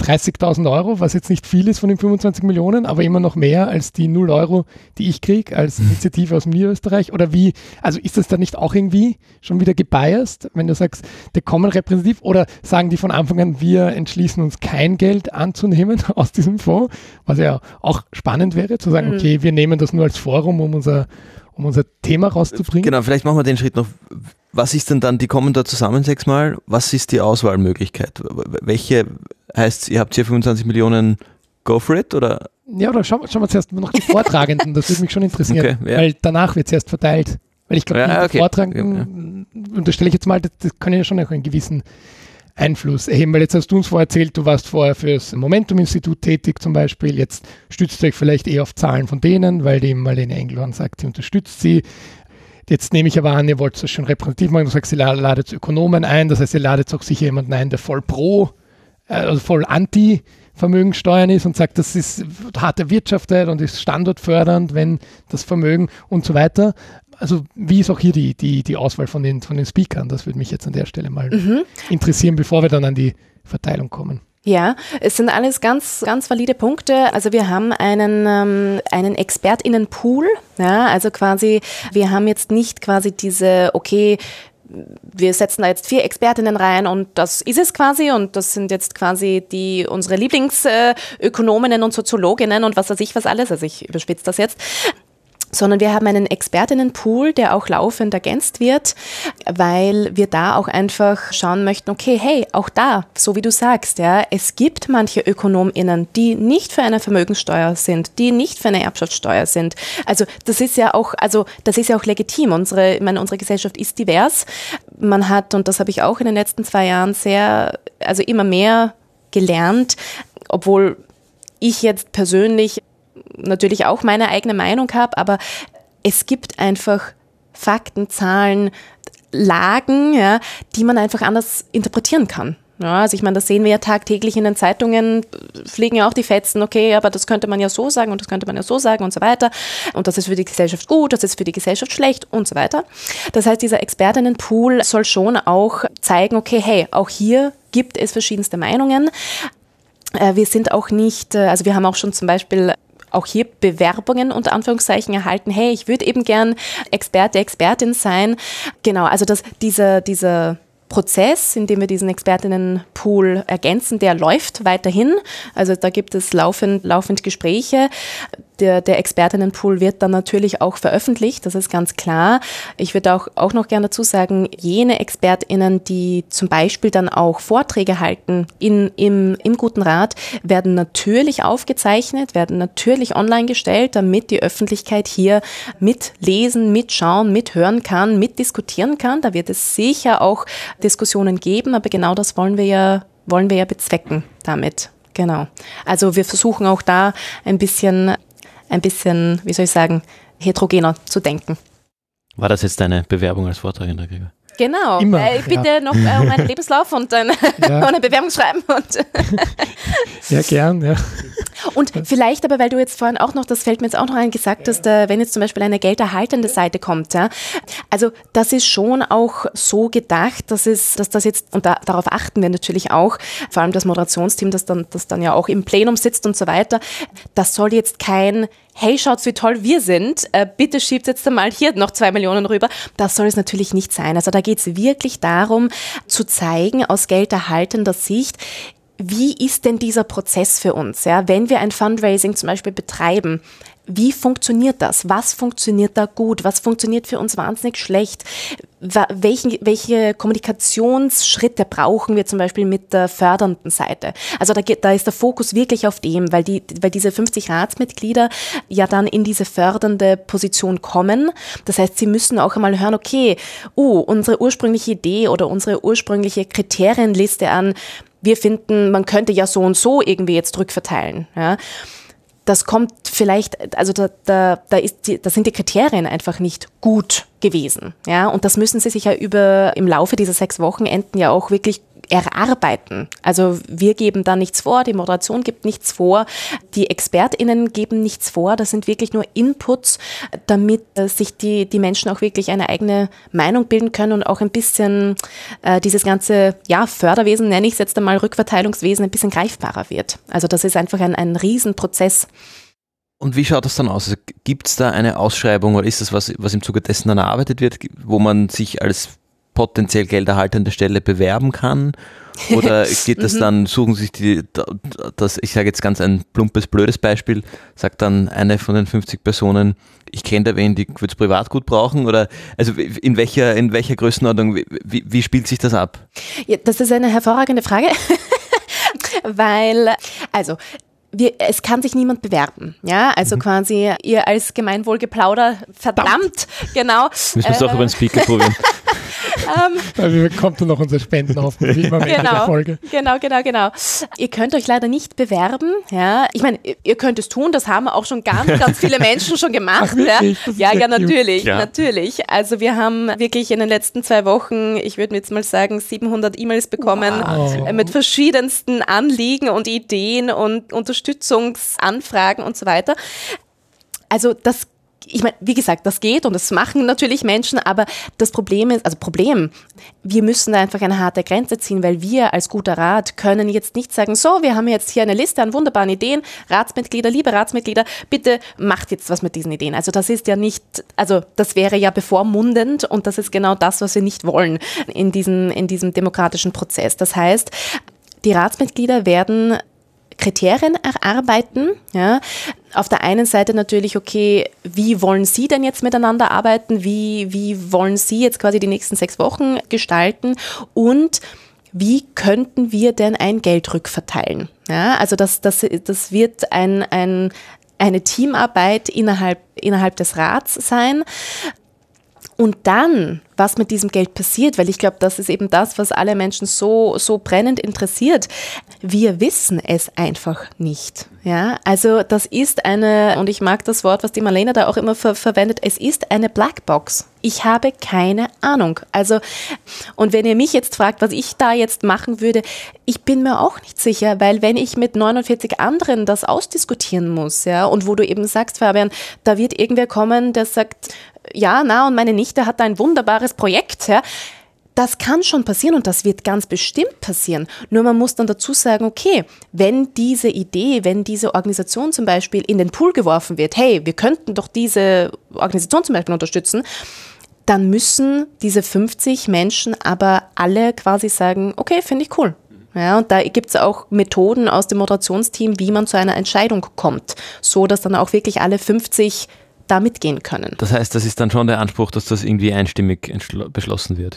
30.000 Euro, was jetzt nicht viel ist von den 25 Millionen, aber immer noch mehr als die 0 Euro, die ich kriege als mhm. Initiative aus dem Niederösterreich? Oder wie, also ist das dann nicht auch irgendwie schon wieder gebiased, wenn du sagst, die kommen repräsentativ oder sagen die von Anfang an, wir entschließen uns kein Geld anzunehmen aus diesem Fonds, was ja auch spannend wäre, zu sagen, mhm. okay, wir nehmen das nur als Forum, um unser, um unser Thema rauszubringen? Genau, vielleicht machen wir den Schritt noch. Was ist denn dann, die kommen da zusammen sechsmal, was ist die Auswahlmöglichkeit? Welche Heißt, ihr habt hier 25 Millionen, go for it, oder? Ja, oder schauen, schauen wir zuerst noch die Vortragenden, das würde mich schon interessieren, okay, ja. weil danach wird es erst verteilt. Weil ich glaube, ja, die okay. Vortragenden, ja. unterstelle ich jetzt mal, das, das kann ja schon auch einen gewissen Einfluss erheben, weil jetzt hast du uns vorher erzählt, du warst vorher fürs Momentum-Institut tätig zum Beispiel, jetzt stützt ihr euch vielleicht eher auf Zahlen von denen, weil die Marlene Engelhorn sagt, sie unterstützt sie. Jetzt nehme ich aber an, ihr wollt es schon repräsentativ machen, du sagst, ihr ladet Ökonomen ein, das heißt, ihr ladet auch sicher jemanden ein, der voll pro äh, also voll anti Vermögensteuern ist und sagt, das ist hart erwirtschaftet und ist standortfördernd, wenn das Vermögen und so weiter. Also wie ist auch hier die, die, die Auswahl von den, von den Speakern? Das würde mich jetzt an der Stelle mal mhm. interessieren, bevor wir dann an die Verteilung kommen. Ja, es sind alles ganz, ganz valide Punkte. Also wir haben einen, ähm, einen ExpertInnen-Pool. Ja, also quasi, wir haben jetzt nicht quasi diese, okay, wir setzen da jetzt vier Expertinnen rein und das ist es quasi und das sind jetzt quasi die unsere Lieblingsökonominnen und Soziologinnen und was weiß ich was alles, also ich überspitze das jetzt sondern wir haben einen Expertinnenpool, der auch laufend ergänzt wird, weil wir da auch einfach schauen möchten, okay, hey, auch da, so wie du sagst, ja, es gibt manche Ökonominnen, die nicht für eine Vermögenssteuer sind, die nicht für eine Erbschaftssteuer sind. Also das ist ja auch, also das ist ja auch legitim. Unsere, ich meine, unsere Gesellschaft ist divers. Man hat, und das habe ich auch in den letzten zwei Jahren sehr, also immer mehr gelernt, obwohl ich jetzt persönlich natürlich auch meine eigene Meinung habe, aber es gibt einfach Fakten, Zahlen, Lagen, ja, die man einfach anders interpretieren kann. Ja, also ich meine, das sehen wir ja tagtäglich in den Zeitungen, fliegen ja auch die Fetzen, okay, aber das könnte man ja so sagen und das könnte man ja so sagen und so weiter. Und das ist für die Gesellschaft gut, das ist für die Gesellschaft schlecht und so weiter. Das heißt, dieser Expertinnenpool soll schon auch zeigen, okay, hey, auch hier gibt es verschiedenste Meinungen. Äh, wir sind auch nicht, äh, also wir haben auch schon zum Beispiel auch hier Bewerbungen unter Anführungszeichen erhalten. Hey, ich würde eben gern Experte, Expertin sein. Genau, also dass dieser, dieser Prozess, in dem wir diesen Expertinnenpool ergänzen, der läuft weiterhin. Also da gibt es laufend, laufend Gespräche der, der Expertinnenpool wird dann natürlich auch veröffentlicht, das ist ganz klar. Ich würde auch, auch noch gerne dazu sagen, jene ExpertInnen, die zum Beispiel dann auch Vorträge halten in, im, im Guten Rat, werden natürlich aufgezeichnet, werden natürlich online gestellt, damit die Öffentlichkeit hier mitlesen, mitschauen, mithören kann, mitdiskutieren kann. Da wird es sicher auch Diskussionen geben, aber genau das wollen wir ja, wollen wir ja bezwecken damit. Genau. Also wir versuchen auch da ein bisschen ein bisschen, wie soll ich sagen, heterogener zu denken. War das jetzt deine Bewerbung als Vortragender, Gregor? Genau. Immer, äh, bitte ja. noch äh, um einen Lebenslauf und ein, ja. und ein Bewerbungsschreiben. Und ja, gern, ja. Und vielleicht aber, weil du jetzt vorhin auch noch, das fällt mir jetzt auch noch ein, gesagt hast, äh, wenn jetzt zum Beispiel eine gelderhaltende Seite kommt, ja, also das ist schon auch so gedacht, dass es, dass das jetzt, und da, darauf achten wir natürlich auch, vor allem das Moderationsteam, das dann, das dann ja auch im Plenum sitzt und so weiter, das soll jetzt kein hey, schaut's, wie toll wir sind, äh, bitte schiebt jetzt einmal hier noch zwei Millionen rüber. Das soll es natürlich nicht sein. Also da geht es wirklich darum, zu zeigen, aus gelderhaltender Sicht, wie ist denn dieser Prozess für uns? Ja, wenn wir ein Fundraising zum Beispiel betreiben, wie funktioniert das? Was funktioniert da gut? Was funktioniert für uns wahnsinnig schlecht? Welchen, welche Kommunikationsschritte brauchen wir zum Beispiel mit der fördernden Seite? Also da, geht, da ist der Fokus wirklich auf dem, weil, die, weil diese 50 Ratsmitglieder ja dann in diese fördernde Position kommen. Das heißt, sie müssen auch einmal hören, okay, uh, unsere ursprüngliche Idee oder unsere ursprüngliche Kriterienliste an, wir finden, man könnte ja so und so irgendwie jetzt rückverteilen. Ja das kommt vielleicht, also da, da, da, ist die, da sind die Kriterien einfach nicht gut gewesen. Ja, und das müssen sie sich ja über im Laufe dieser sechs Wochenenden ja auch wirklich erarbeiten. Also wir geben da nichts vor, die Moderation gibt nichts vor, die ExpertInnen geben nichts vor, das sind wirklich nur Inputs, damit äh, sich die, die Menschen auch wirklich eine eigene Meinung bilden können und auch ein bisschen äh, dieses ganze ja, Förderwesen, nenne ich es jetzt einmal, Rückverteilungswesen, ein bisschen greifbarer wird. Also das ist einfach ein, ein Riesenprozess. Und wie schaut das dann aus? Also Gibt es da eine Ausschreibung oder ist das was, was im Zuge dessen dann erarbeitet wird, wo man sich als potenziell gelderhaltende Stelle bewerben kann? Oder geht das mhm. dann, suchen sich die, das, ich sage jetzt ganz ein plumpes, blödes Beispiel, sagt dann eine von den 50 Personen, ich kenne da wen, die wird es privat gut brauchen? Oder also in welcher, in welcher Größenordnung, wie, wie spielt sich das ab? Ja, das ist eine hervorragende Frage. Weil, also wir, es kann sich niemand bewerben. Ja, also mhm. quasi ihr als Gemeinwohlgeplauder, verdammt, verdammt. genau. Müssen wir es äh, doch über den Speaker probieren. ähm, wir bekommen dann noch unsere Spendenhaufen wie immer genau, der Folge. Genau, genau, genau. Ihr könnt euch leider nicht bewerben. Ja, ich meine, ihr könnt es tun. Das haben auch schon ganz, ganz viele Menschen schon gemacht. Ach, ja, ja, ja, natürlich, ja. natürlich. Also wir haben wirklich in den letzten zwei Wochen, ich würde jetzt mal sagen, 700 E-Mails bekommen wow. mit verschiedensten Anliegen und Ideen und Unterstützungsanfragen und so weiter. Also das ich meine, wie gesagt, das geht und das machen natürlich Menschen, aber das Problem ist, also Problem, wir müssen da einfach eine harte Grenze ziehen, weil wir als guter Rat können jetzt nicht sagen, so, wir haben jetzt hier eine Liste an wunderbaren Ideen, Ratsmitglieder, liebe Ratsmitglieder, bitte macht jetzt was mit diesen Ideen. Also das ist ja nicht, also das wäre ja bevormundend und das ist genau das, was wir nicht wollen in diesem, in diesem demokratischen Prozess. Das heißt, die Ratsmitglieder werden Kriterien erarbeiten. Ja. Auf der einen Seite natürlich, okay, wie wollen Sie denn jetzt miteinander arbeiten? Wie, wie wollen Sie jetzt quasi die nächsten sechs Wochen gestalten? Und wie könnten wir denn ein Geld rückverteilen? Ja, also das, das, das wird ein, ein, eine Teamarbeit innerhalb, innerhalb des Rats sein. Und dann, was mit diesem Geld passiert, weil ich glaube, das ist eben das, was alle Menschen so, so brennend interessiert. Wir wissen es einfach nicht. Ja, also das ist eine, und ich mag das Wort, was die Marlene da auch immer ver verwendet, es ist eine Blackbox. Ich habe keine Ahnung. Also, und wenn ihr mich jetzt fragt, was ich da jetzt machen würde, ich bin mir auch nicht sicher, weil wenn ich mit 49 anderen das ausdiskutieren muss, ja, und wo du eben sagst, Fabian, da wird irgendwer kommen, der sagt, ja, na, und meine Nichte hat ein wunderbares Projekt, ja. Das kann schon passieren und das wird ganz bestimmt passieren. Nur man muss dann dazu sagen, okay, wenn diese Idee, wenn diese Organisation zum Beispiel in den Pool geworfen wird, hey, wir könnten doch diese Organisation zum Beispiel unterstützen, dann müssen diese 50 Menschen aber alle quasi sagen, okay, finde ich cool. Ja, und da gibt es auch Methoden aus dem Moderationsteam, wie man zu einer Entscheidung kommt, so dass dann auch wirklich alle 50 da mitgehen können. Das heißt, das ist dann schon der Anspruch, dass das irgendwie einstimmig beschlossen wird.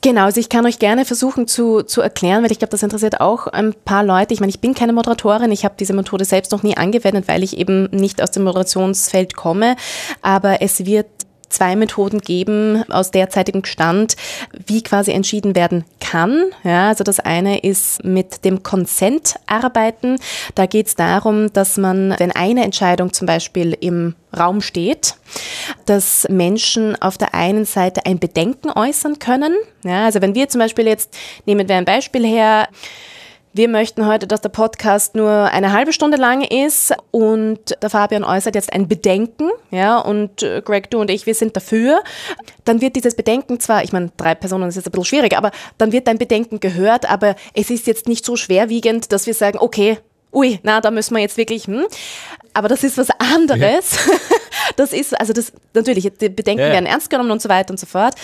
Genau, also ich kann euch gerne versuchen zu, zu erklären, weil ich glaube, das interessiert auch ein paar Leute. Ich meine, ich bin keine Moderatorin, ich habe diese Methode selbst noch nie angewendet, weil ich eben nicht aus dem Moderationsfeld komme, aber es wird zwei Methoden geben aus derzeitigem Stand, wie quasi entschieden werden kann. Ja, also das eine ist mit dem Consent arbeiten. Da geht es darum, dass man, wenn eine Entscheidung zum Beispiel im Raum steht, dass Menschen auf der einen Seite ein Bedenken äußern können. Ja, also wenn wir zum Beispiel jetzt, nehmen wir ein Beispiel her, wir möchten heute, dass der Podcast nur eine halbe Stunde lang ist und der Fabian äußert jetzt ein Bedenken, ja, und äh, Greg, du und ich, wir sind dafür, dann wird dieses Bedenken zwar, ich meine, drei Personen ist jetzt ein bisschen schwierig, aber dann wird dein Bedenken gehört, aber es ist jetzt nicht so schwerwiegend, dass wir sagen, okay, ui, na, da müssen wir jetzt wirklich, hm. Aber das ist was anderes. Ja. Das ist, also das, natürlich, die Bedenken ja. werden ernst genommen und so weiter und so fort.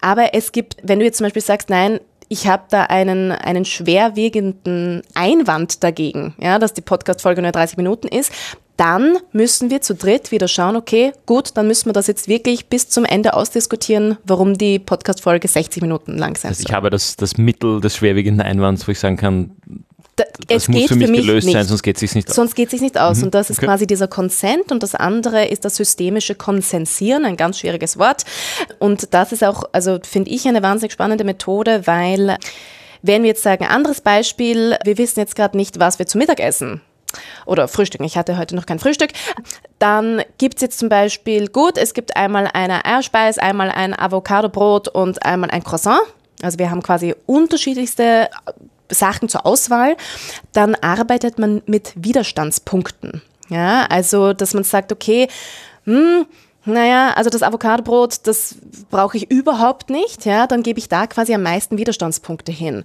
Aber es gibt, wenn du jetzt zum Beispiel sagst, nein, ich habe da einen, einen schwerwiegenden Einwand dagegen, ja, dass die Podcast-Folge nur 30 Minuten ist, dann müssen wir zu dritt wieder schauen, okay, gut, dann müssen wir das jetzt wirklich bis zum Ende ausdiskutieren, warum die Podcast-Folge 60 Minuten lang sein also Ich habe das, das Mittel des schwerwiegenden Einwands, wo ich sagen kann, da, es muss für mich gelöst nicht. sein, sonst geht es sich nicht aus. Sonst geht es sich nicht aus. Mhm. Und das ist okay. quasi dieser Consent und das andere ist das systemische Konsensieren, ein ganz schwieriges Wort. Und das ist auch, also finde ich eine wahnsinnig spannende Methode, weil wenn wir jetzt sagen, anderes Beispiel, wir wissen jetzt gerade nicht, was wir zu Mittag essen oder frühstücken. Ich hatte heute noch kein Frühstück. Dann gibt es jetzt zum Beispiel, gut, es gibt einmal eine Eierspeis, einmal ein Avocadobrot und einmal ein Croissant. Also wir haben quasi unterschiedlichste Sachen zur Auswahl, dann arbeitet man mit Widerstandspunkten. Ja, also, dass man sagt, okay, hm, naja, also das Avocadobrot, das brauche ich überhaupt nicht, ja, dann gebe ich da quasi am meisten Widerstandspunkte hin.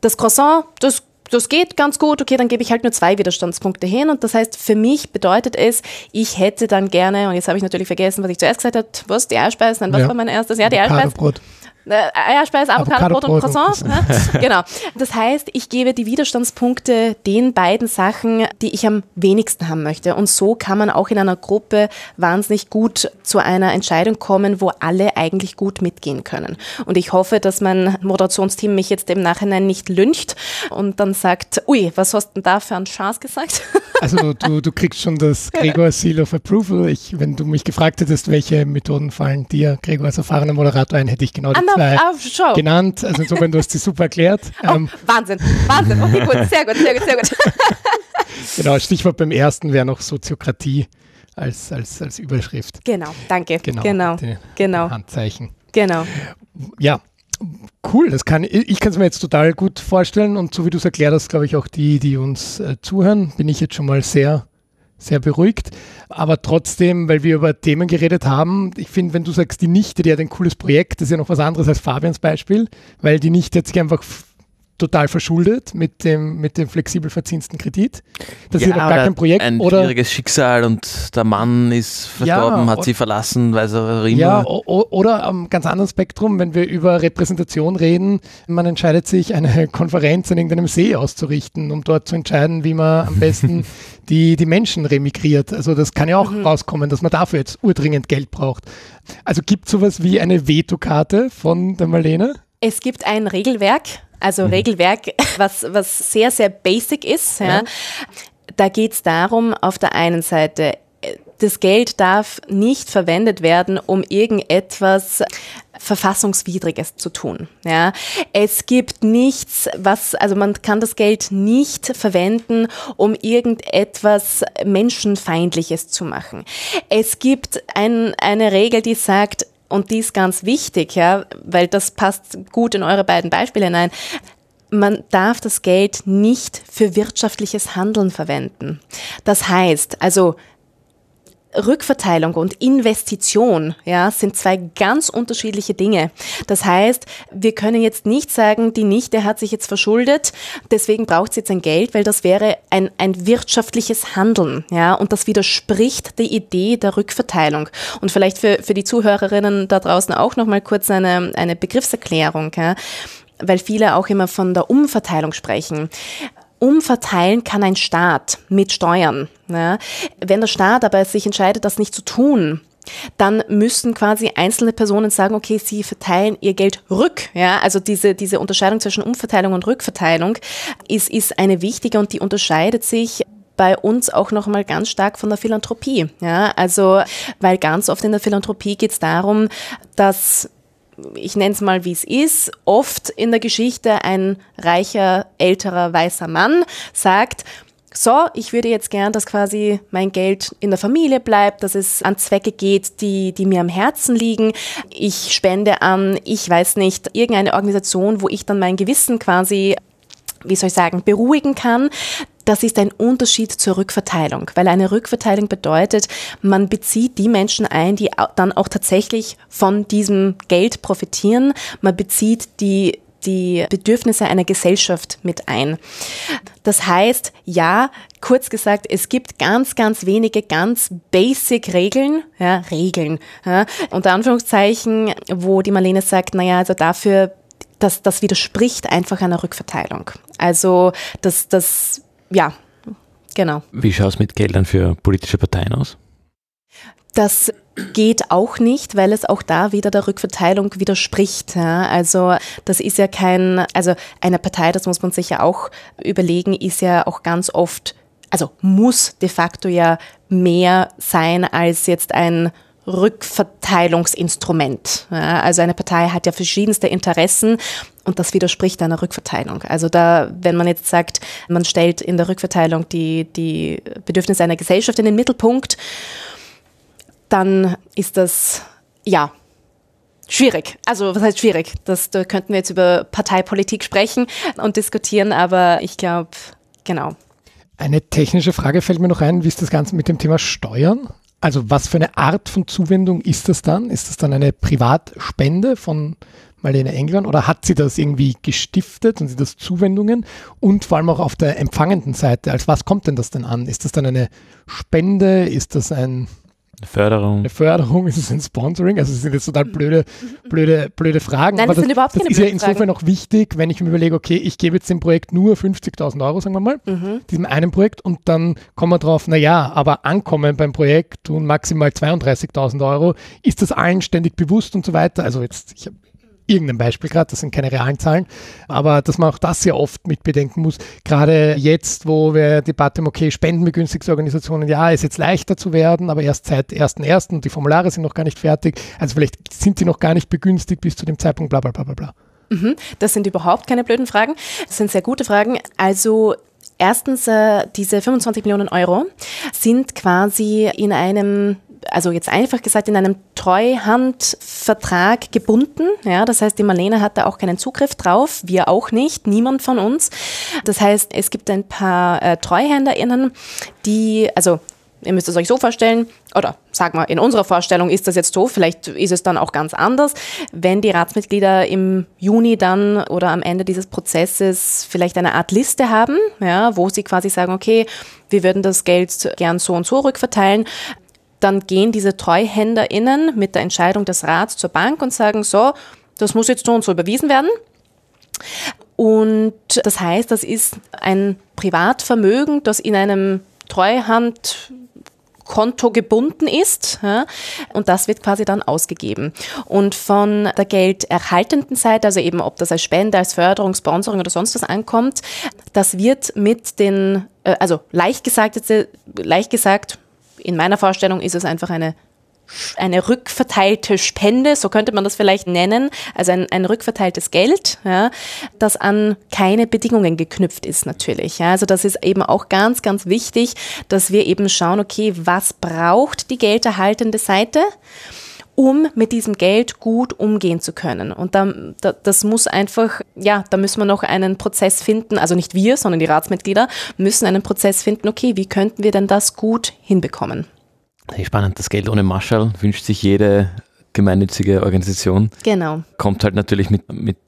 Das Croissant, das das geht ganz gut, okay, dann gebe ich halt nur zwei Widerstandspunkte hin. Und das heißt, für mich bedeutet es, ich hätte dann gerne, und jetzt habe ich natürlich vergessen, was ich zuerst gesagt habe, was, die Eierspeise, dann was ja. war mein erstes? Ja, die Eierspeise. Äh, Eierspeis, Avocadobrot und Croissant. Ne? genau. Das heißt, ich gebe die Widerstandspunkte den beiden Sachen, die ich am wenigsten haben möchte. Und so kann man auch in einer Gruppe wahnsinnig gut zu einer Entscheidung kommen, wo alle eigentlich gut mitgehen können. Und ich hoffe, dass mein Moderationsteam mich jetzt im Nachhinein nicht lyncht und dann sagt, ui, was hast du denn da für einen Chance gesagt? Also du, du kriegst schon das Gregor Seal of Approval. Ich, wenn du mich gefragt hättest, welche Methoden fallen dir, Gregor, als erfahrener Moderator ein, hätte ich genau die ah, zwei ah, genannt. Also insofern, du hast sie super erklärt. Oh, ähm, Wahnsinn, Wahnsinn. Okay, gut, sehr gut, sehr gut, sehr gut. genau, Stichwort beim ersten wäre noch Soziokratie als, als, als Überschrift. Genau, danke. Genau, genau. Die, genau. Handzeichen. Genau. Ja, Cool, das kann ich kann es mir jetzt total gut vorstellen und so wie du es erklärt hast, glaube ich auch die, die uns äh, zuhören, bin ich jetzt schon mal sehr sehr beruhigt. Aber trotzdem, weil wir über Themen geredet haben, ich finde, wenn du sagst, die Nichte, die hat ein cooles Projekt, das ist ja noch was anderes als Fabians Beispiel, weil die Nichte hat sich einfach total verschuldet mit dem, mit dem flexibel verzinsten Kredit. Das ja, ist ja gar kein Projekt. Ein oder schwieriges Schicksal und der Mann ist verstorben, ja, hat sie verlassen, weil sie immer. Ja, oder am ganz anderen Spektrum, wenn wir über Repräsentation reden, man entscheidet sich, eine Konferenz an irgendeinem See auszurichten, um dort zu entscheiden, wie man am besten die, die Menschen remigriert. Also das kann ja auch mhm. rauskommen, dass man dafür jetzt urdringend Geld braucht. Also gibt es sowas wie eine Vetokarte von der Marlene? Es gibt ein Regelwerk, also mhm. Regelwerk, was, was sehr, sehr basic ist. Ja. ja. Da geht es darum, auf der einen Seite, das Geld darf nicht verwendet werden, um irgendetwas verfassungswidriges zu tun. Ja, es gibt nichts, was also man kann das Geld nicht verwenden, um irgendetwas menschenfeindliches zu machen. Es gibt ein, eine Regel, die sagt, und die ist ganz wichtig, ja, weil das passt gut in eure beiden Beispiele hinein. Man darf das Geld nicht für wirtschaftliches Handeln verwenden. Das heißt, also Rückverteilung und Investition, ja, sind zwei ganz unterschiedliche Dinge. Das heißt, wir können jetzt nicht sagen, die Nichte hat sich jetzt verschuldet, deswegen braucht sie jetzt ein Geld, weil das wäre ein, ein wirtschaftliches Handeln, ja, und das widerspricht der Idee der Rückverteilung. Und vielleicht für, für die Zuhörerinnen da draußen auch nochmal kurz eine, eine Begriffserklärung, ja, weil viele auch immer von der Umverteilung sprechen. Umverteilen kann ein Staat mit Steuern. Ja. Wenn der Staat aber sich entscheidet, das nicht zu tun, dann müssen quasi einzelne Personen sagen, okay, sie verteilen ihr Geld rück. Ja, also diese, diese Unterscheidung zwischen Umverteilung und Rückverteilung ist, ist eine wichtige und die unterscheidet sich bei uns auch nochmal ganz stark von der Philanthropie. Ja, also, weil ganz oft in der Philanthropie geht es darum, dass ich nenne es mal, wie es ist, oft in der Geschichte ein reicher, älterer, weißer Mann sagt, so, ich würde jetzt gern, dass quasi mein Geld in der Familie bleibt, dass es an Zwecke geht, die, die mir am Herzen liegen. Ich spende an, ich weiß nicht, irgendeine Organisation, wo ich dann mein Gewissen quasi wie soll ich sagen, beruhigen kann. Das ist ein Unterschied zur Rückverteilung, weil eine Rückverteilung bedeutet, man bezieht die Menschen ein, die dann auch tatsächlich von diesem Geld profitieren. Man bezieht die die Bedürfnisse einer Gesellschaft mit ein. Das heißt, ja, kurz gesagt, es gibt ganz, ganz wenige ganz basic Regeln, ja, Regeln, ja, unter Anführungszeichen, wo die Marlene sagt, naja, also dafür, das, das widerspricht einfach einer Rückverteilung. Also, das, das, ja, genau. Wie schaut es mit Geldern für politische Parteien aus? Das geht auch nicht, weil es auch da wieder der Rückverteilung widerspricht. Ja. Also das ist ja kein, also eine Partei, das muss man sich ja auch überlegen, ist ja auch ganz oft, also muss de facto ja mehr sein als jetzt ein Rückverteilungsinstrument. Ja, also eine Partei hat ja verschiedenste Interessen und das widerspricht einer Rückverteilung. Also da, wenn man jetzt sagt, man stellt in der Rückverteilung die, die Bedürfnisse einer Gesellschaft in den Mittelpunkt dann ist das, ja, schwierig. Also was heißt schwierig? Das, da könnten wir jetzt über Parteipolitik sprechen und diskutieren, aber ich glaube, genau. Eine technische Frage fällt mir noch ein, wie ist das Ganze mit dem Thema Steuern? Also was für eine Art von Zuwendung ist das dann? Ist das dann eine Privatspende von Marlene Englern oder hat sie das irgendwie gestiftet und sie das Zuwendungen und vor allem auch auf der empfangenden Seite? Als was kommt denn das denn an? Ist das dann eine Spende? Ist das ein eine Förderung. Eine Förderung, ist es ein Sponsoring? Also es sind jetzt total blöde, blöde, blöde Fragen. Nein, das, das sind überhaupt keine Das ist ja insofern Fragen. auch wichtig, wenn ich mir überlege, okay, ich gebe jetzt dem Projekt nur 50.000 Euro, sagen wir mal, mhm. diesem einen Projekt und dann kommen wir drauf, naja, aber ankommen beim Projekt tun maximal 32.000 Euro. Ist das allen ständig bewusst und so weiter? Also jetzt, ich habe irgendein Beispiel gerade, das sind keine realen Zahlen, aber dass man auch das sehr oft mit bedenken muss. Gerade jetzt, wo wir Debatte haben, okay, spendenbegünstigte Organisationen, ja, ist jetzt leichter zu werden, aber erst seit 1.1. und die Formulare sind noch gar nicht fertig. Also vielleicht sind sie noch gar nicht begünstigt bis zu dem Zeitpunkt, bla bla bla bla bla. Mhm, das sind überhaupt keine blöden Fragen. Das sind sehr gute Fragen. Also Erstens, äh, diese 25 Millionen Euro sind quasi in einem also jetzt einfach gesagt, in einem Treuhandvertrag gebunden. Ja, das heißt, die Marlene hat da auch keinen Zugriff drauf, wir auch nicht, niemand von uns. Das heißt, es gibt ein paar äh, TreuhänderInnen, die, also Ihr müsst es euch so vorstellen, oder sag mal, in unserer Vorstellung ist das jetzt so, vielleicht ist es dann auch ganz anders, wenn die Ratsmitglieder im Juni dann oder am Ende dieses Prozesses vielleicht eine Art Liste haben, ja, wo sie quasi sagen, okay, wir würden das Geld gern so und so rückverteilen dann gehen diese TreuhänderInnen mit der Entscheidung des Rats zur Bank und sagen, so, das muss jetzt so und so überwiesen werden. Und das heißt, das ist ein Privatvermögen, das in einem Treuhandkonto gebunden ist ja, und das wird quasi dann ausgegeben. Und von der gelderhaltenden Seite, also eben ob das als Spende, als Förderung, Sponsoring oder sonst was ankommt, das wird mit den, äh, also leicht gesagt, leicht gesagt, in meiner Vorstellung ist es einfach eine eine rückverteilte Spende, so könnte man das vielleicht nennen, also ein, ein rückverteiltes Geld, ja, das an keine Bedingungen geknüpft ist natürlich. Ja. Also das ist eben auch ganz, ganz wichtig, dass wir eben schauen, okay, was braucht die gelderhaltende Seite? Um mit diesem Geld gut umgehen zu können. Und da, da, das muss einfach, ja, da müssen wir noch einen Prozess finden, also nicht wir, sondern die Ratsmitglieder müssen einen Prozess finden, okay, wie könnten wir denn das gut hinbekommen? Spannend, das Geld ohne Marschall wünscht sich jede gemeinnützige Organisation. Genau. Kommt halt natürlich mit, mit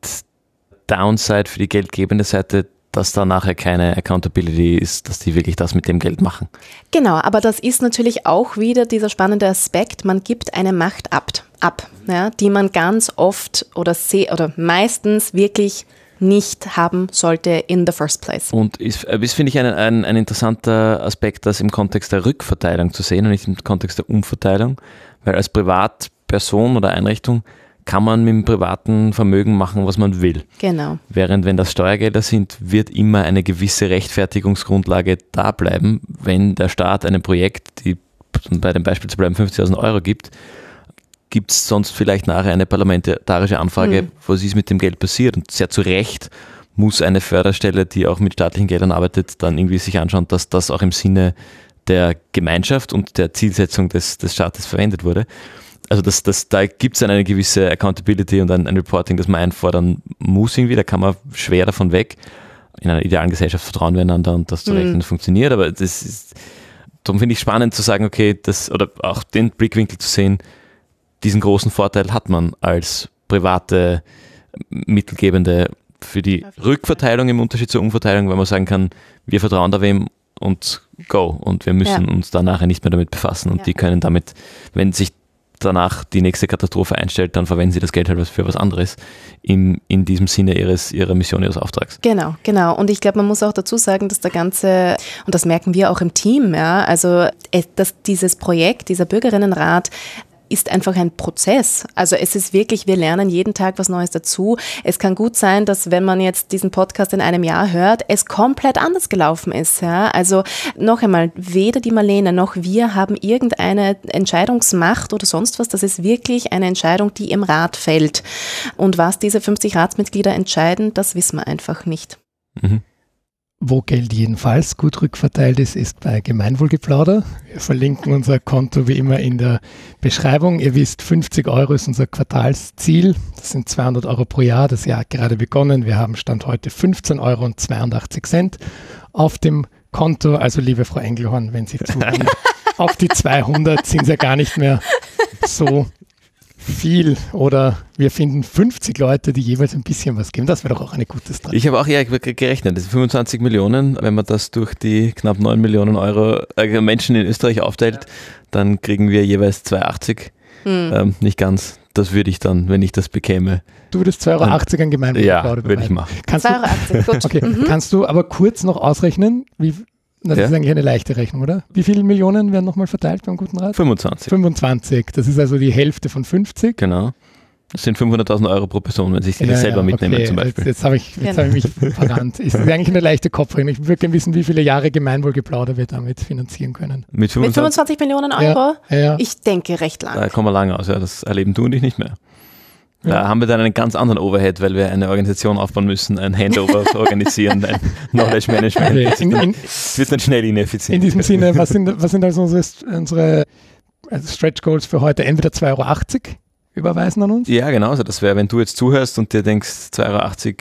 Downside für die geldgebende Seite dass da nachher keine Accountability ist, dass die wirklich das mit dem Geld machen. Genau, aber das ist natürlich auch wieder dieser spannende Aspekt, man gibt eine Macht ab, ab ja, die man ganz oft oder, sehr, oder meistens wirklich nicht haben sollte in the first place. Und ist, äh, ist finde ich, ein, ein, ein interessanter Aspekt, das im Kontext der Rückverteilung zu sehen und nicht im Kontext der Umverteilung, weil als Privatperson oder Einrichtung kann man mit dem privaten Vermögen machen, was man will. Genau. Während wenn das Steuergelder sind, wird immer eine gewisse Rechtfertigungsgrundlage da bleiben, wenn der Staat einem Projekt, die bei dem Beispiel zu bleiben 50.000 Euro gibt, gibt es sonst vielleicht nachher eine parlamentarische Anfrage, mhm. was ist mit dem Geld passiert. Und sehr zu Recht muss eine Förderstelle, die auch mit staatlichen Geldern arbeitet, dann irgendwie sich anschauen, dass das auch im Sinne der Gemeinschaft und der Zielsetzung des, des Staates verwendet wurde also das, das, da gibt es eine gewisse Accountability und ein, ein, Reporting, das man einfordern muss irgendwie, da kann man schwer davon weg. in einer idealen Gesellschaft vertrauen wir einander und das zurecht mhm. funktioniert, aber das ist, darum finde ich spannend zu sagen, okay, das, oder auch den Blickwinkel zu sehen, diesen großen Vorteil hat man als private Mittelgebende für die Rückverteilung im Unterschied zur Umverteilung, weil man sagen kann, wir vertrauen da wem und go und wir müssen ja. uns da nachher nicht mehr damit befassen und ja. die können damit, wenn sich danach die nächste Katastrophe einstellt, dann verwenden sie das Geld halt für was anderes in, in diesem Sinne ihres, ihrer Mission, ihres Auftrags. Genau, genau. Und ich glaube, man muss auch dazu sagen, dass der ganze, und das merken wir auch im Team, ja, also dass dieses Projekt, dieser Bürgerinnenrat ist einfach ein Prozess. Also es ist wirklich, wir lernen jeden Tag was Neues dazu. Es kann gut sein, dass wenn man jetzt diesen Podcast in einem Jahr hört, es komplett anders gelaufen ist. Ja? Also noch einmal, weder die Marlene noch wir haben irgendeine Entscheidungsmacht oder sonst was. Das ist wirklich eine Entscheidung, die im Rat fällt. Und was diese 50 Ratsmitglieder entscheiden, das wissen wir einfach nicht. Mhm. Wo Geld jedenfalls gut rückverteilt ist, ist bei Gemeinwohlgeplauder. Wir verlinken unser Konto wie immer in der Beschreibung. Ihr wisst, 50 Euro ist unser Quartalsziel. Das sind 200 Euro pro Jahr. Das Jahr hat gerade begonnen. Wir haben Stand heute 15 Euro und 82 Cent auf dem Konto. Also liebe Frau Engelhorn, wenn Sie zuhören, auf die 200 sind Sie ja gar nicht mehr so viel oder wir finden 50 Leute, die jeweils ein bisschen was geben. Das wäre doch auch eine gute Strategie. Ich habe auch eher gerechnet, das sind 25 Millionen. Wenn man das durch die knapp 9 Millionen Euro äh, Menschen in Österreich aufteilt, ja. dann kriegen wir jeweils 2,80. Hm. Ähm, nicht ganz. Das würde ich dann, wenn ich das bekäme. Du würdest 2,80 Euro an Gemeinwohl Ja, würde ich machen. 2,80 Euro, gut. Okay. Mhm. Kannst du aber kurz noch ausrechnen, wie, das ja. ist eigentlich eine leichte Rechnung, oder? Wie viele Millionen werden nochmal verteilt beim Guten Rat? 25. 25. Das ist also die Hälfte von 50. Genau. Das sind 500.000 Euro pro Person, wenn sich die ja, selber ja, mitnehmen okay. zum Beispiel. Jetzt, jetzt habe ich, genau. hab ich mich verrannt. Ist eigentlich eine leichte Kopfrechnung. Ich würde gerne wissen, wie viele Jahre Gemeinwohlgeplauder wir damit finanzieren können. Mit 25, Mit 25 Millionen Euro? Ja, Ich denke recht lang. Da kommen wir lange aus. Ja, das erleben du und ich nicht mehr. Da haben wir dann einen ganz anderen Overhead, weil wir eine Organisation aufbauen müssen, ein Handover organisieren, ein Knowledge Management. Okay. Es wird dann schnell ineffizient. In diesem Sinne, was sind, was sind also unsere, unsere also Stretch Goals für heute? Entweder 2,80 Euro überweisen an uns? Ja, genau. Also das wäre, wenn du jetzt zuhörst und dir denkst, 2,80 Euro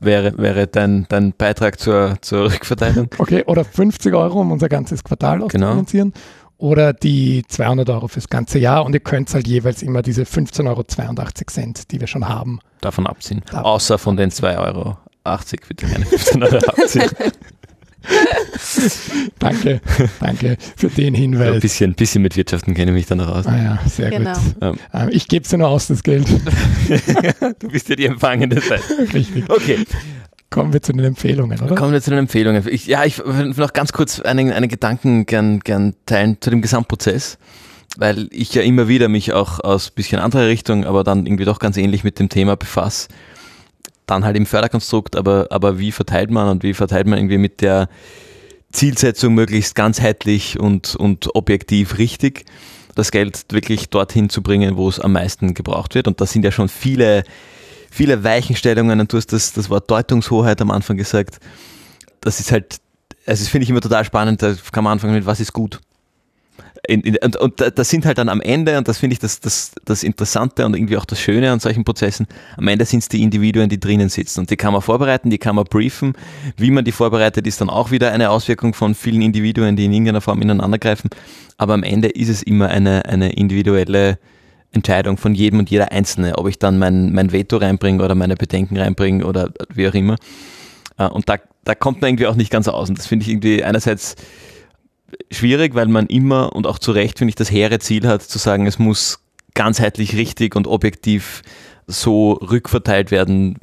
wäre, wäre dein, dein Beitrag zur, zur Rückverteilung. Okay, oder 50 Euro, um unser ganzes Quartal genau. auszufinanzieren. Genau oder die 200 Euro fürs ganze Jahr und ihr könnt halt jeweils immer diese 15,82 Euro, die wir schon haben. Davon abziehen. Davon. Außer von den 2,80 Euro. Bitte keine 15 Euro abziehen. danke, danke für den Hinweis. Ja, ein bisschen, bisschen mit Wirtschaften kenne ich mich dann noch aus. Ah ja, sehr genau. gut. Ähm. ähm ich gebe es dir nur aus, das Geld. du bist ja die empfangende Seite. Richtig. Okay. Kommen wir zu den Empfehlungen, oder? Kommen wir zu den Empfehlungen. Ich, ja, ich will noch ganz kurz einen, einen Gedanken gern, gern teilen zu dem Gesamtprozess, weil ich ja immer wieder mich auch aus bisschen anderer Richtung, aber dann irgendwie doch ganz ähnlich mit dem Thema befasse. Dann halt im Förderkonstrukt, aber, aber wie verteilt man und wie verteilt man irgendwie mit der Zielsetzung möglichst ganzheitlich und, und objektiv richtig, das Geld wirklich dorthin zu bringen, wo es am meisten gebraucht wird. Und da sind ja schon viele viele Weichenstellungen und du hast das, das Wort Deutungshoheit am Anfang gesagt. Das ist halt, also das finde ich immer total spannend, da kann man anfangen mit, was ist gut? In, in, und, und das sind halt dann am Ende, und das finde ich das, das, das Interessante und irgendwie auch das Schöne an solchen Prozessen, am Ende sind es die Individuen, die drinnen sitzen. Und die kann man vorbereiten, die kann man briefen. Wie man die vorbereitet, ist dann auch wieder eine Auswirkung von vielen Individuen, die in irgendeiner Form ineinandergreifen. Aber am Ende ist es immer eine, eine individuelle Entscheidung von jedem und jeder Einzelne, ob ich dann mein, mein Veto reinbringe oder meine Bedenken reinbringe oder wie auch immer. Äh, und da, da kommt man irgendwie auch nicht ganz aus. Und das finde ich irgendwie einerseits schwierig, weil man immer und auch zu Recht, finde ich, das hehre Ziel hat, zu sagen, es muss ganzheitlich richtig und objektiv so rückverteilt werden,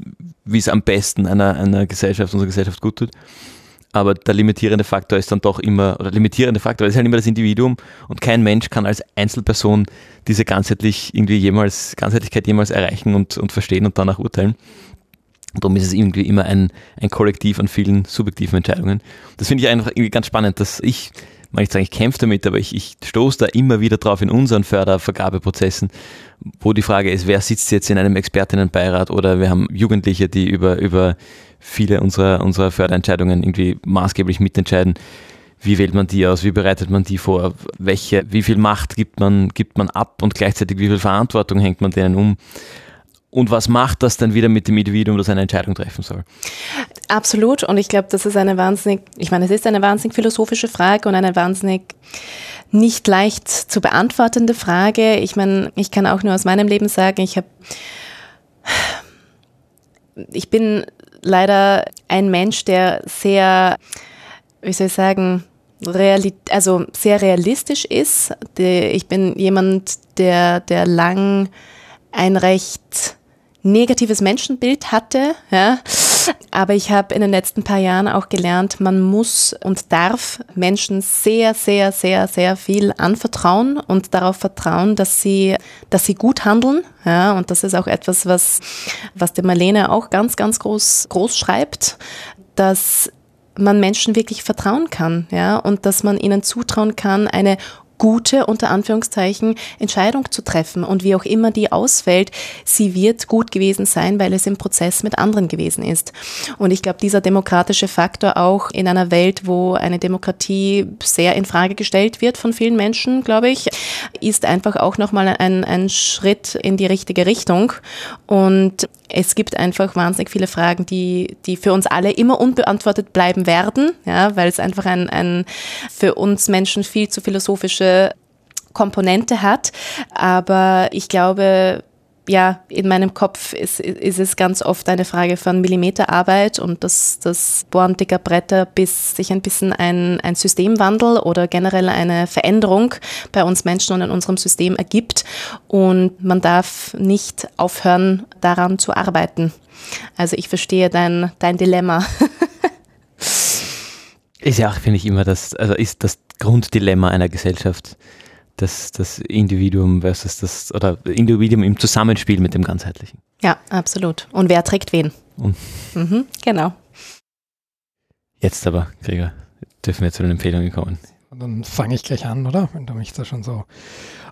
wie es am besten einer, einer Gesellschaft, unserer Gesellschaft gut tut aber der limitierende Faktor ist dann doch immer, oder limitierende Faktor, ist halt immer das Individuum und kein Mensch kann als Einzelperson diese ganzheitlich irgendwie jemals, Ganzheitlichkeit jemals erreichen und, und verstehen und danach urteilen. Und darum ist es irgendwie immer ein, ein Kollektiv an vielen subjektiven Entscheidungen. Das finde ich einfach irgendwie ganz spannend, dass ich, man nicht sagen, ich kämpfe damit, aber ich, ich stoße da immer wieder drauf in unseren Fördervergabeprozessen, wo die Frage ist, wer sitzt jetzt in einem Expertinnenbeirat oder wir haben Jugendliche, die über, über viele unserer, unserer Förderentscheidungen irgendwie maßgeblich mitentscheiden. Wie wählt man die aus? Wie bereitet man die vor? Welche, wie viel Macht gibt man, gibt man ab und gleichzeitig wie viel Verantwortung hängt man denen um? Und was macht das dann wieder mit dem Individuum, das eine Entscheidung treffen soll? Absolut. Und ich glaube, das ist eine wahnsinnig, ich meine, es ist eine wahnsinnig philosophische Frage und eine wahnsinnig nicht leicht zu beantwortende Frage. Ich meine, ich kann auch nur aus meinem Leben sagen, ich habe, ich bin leider ein Mensch, der sehr, wie soll ich sagen, reali also sehr realistisch ist. Ich bin jemand, der, der lang ein recht negatives Menschenbild hatte, ja. Aber ich habe in den letzten paar Jahren auch gelernt, man muss und darf Menschen sehr, sehr, sehr, sehr viel anvertrauen und darauf vertrauen, dass sie, dass sie gut handeln. Ja, und das ist auch etwas, was, was der Marlene auch ganz, ganz groß, groß schreibt, dass man Menschen wirklich vertrauen kann, ja, und dass man ihnen zutrauen kann, eine gute, unter Anführungszeichen, Entscheidung zu treffen. Und wie auch immer die ausfällt, sie wird gut gewesen sein, weil es im Prozess mit anderen gewesen ist. Und ich glaube, dieser demokratische Faktor auch in einer Welt, wo eine Demokratie sehr in Frage gestellt wird von vielen Menschen, glaube ich, ist einfach auch nochmal ein, ein Schritt in die richtige Richtung. Und es gibt einfach wahnsinnig viele Fragen, die, die für uns alle immer unbeantwortet bleiben werden, ja, weil es einfach ein, ein für uns Menschen viel zu philosophische Komponente hat. Aber ich glaube, ja, in meinem Kopf ist, ist es ganz oft eine Frage von Millimeterarbeit und das, das Bohren dicker Bretter, bis sich ein bisschen ein, ein Systemwandel oder generell eine Veränderung bei uns Menschen und in unserem System ergibt. Und man darf nicht aufhören, daran zu arbeiten. Also ich verstehe dein, dein Dilemma. ist ja auch, finde ich, immer das, also ist das Grunddilemma einer Gesellschaft das, das Individuum versus das, oder Individuum im Zusammenspiel mit dem Ganzheitlichen. Ja, absolut. Und wer trägt wen? Mhm, genau. Jetzt aber, Gregor, dürfen wir zu den Empfehlungen kommen. Und dann fange ich gleich an, oder? Wenn du mich da schon so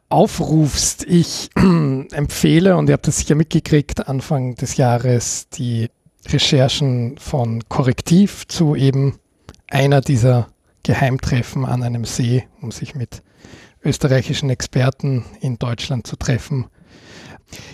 aufrufst. Ich empfehle, und ihr habt das sicher mitgekriegt, Anfang des Jahres die Recherchen von Korrektiv zu eben einer dieser Geheimtreffen an einem See, um sich mit österreichischen Experten in Deutschland zu treffen.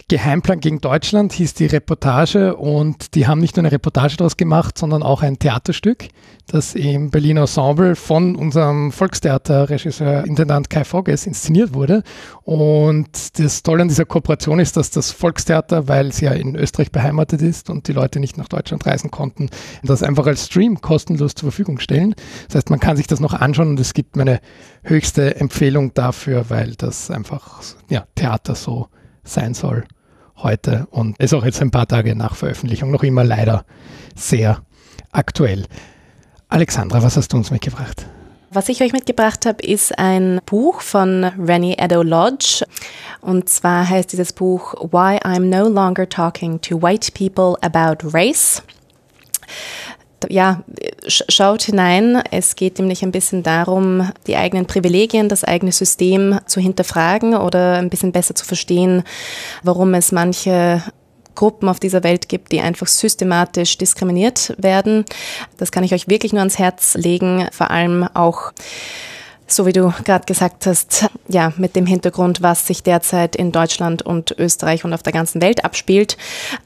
Geheimplan gegen Deutschland hieß die Reportage und die haben nicht nur eine Reportage daraus gemacht, sondern auch ein Theaterstück, das im Berliner Ensemble von unserem Volkstheaterregisseur Intendant Kai Fogges inszeniert wurde. Und das Tolle an dieser Kooperation ist, dass das Volkstheater, weil es ja in Österreich beheimatet ist und die Leute nicht nach Deutschland reisen konnten, das einfach als Stream kostenlos zur Verfügung stellen. Das heißt, man kann sich das noch anschauen und es gibt meine höchste Empfehlung dafür, weil das einfach ja, Theater so sein soll heute und ist auch jetzt ein paar Tage nach Veröffentlichung noch immer leider sehr aktuell. Alexandra, was hast du uns mitgebracht? Was ich euch mitgebracht habe, ist ein Buch von Rennie Edo Lodge. Und zwar heißt dieses Buch Why I'm No Longer Talking to White People About Race ja, schaut hinein. Es geht nämlich ein bisschen darum, die eigenen Privilegien, das eigene System zu hinterfragen oder ein bisschen besser zu verstehen, warum es manche Gruppen auf dieser Welt gibt, die einfach systematisch diskriminiert werden. Das kann ich euch wirklich nur ans Herz legen, vor allem auch so wie du gerade gesagt hast, ja, mit dem Hintergrund, was sich derzeit in Deutschland und Österreich und auf der ganzen Welt abspielt.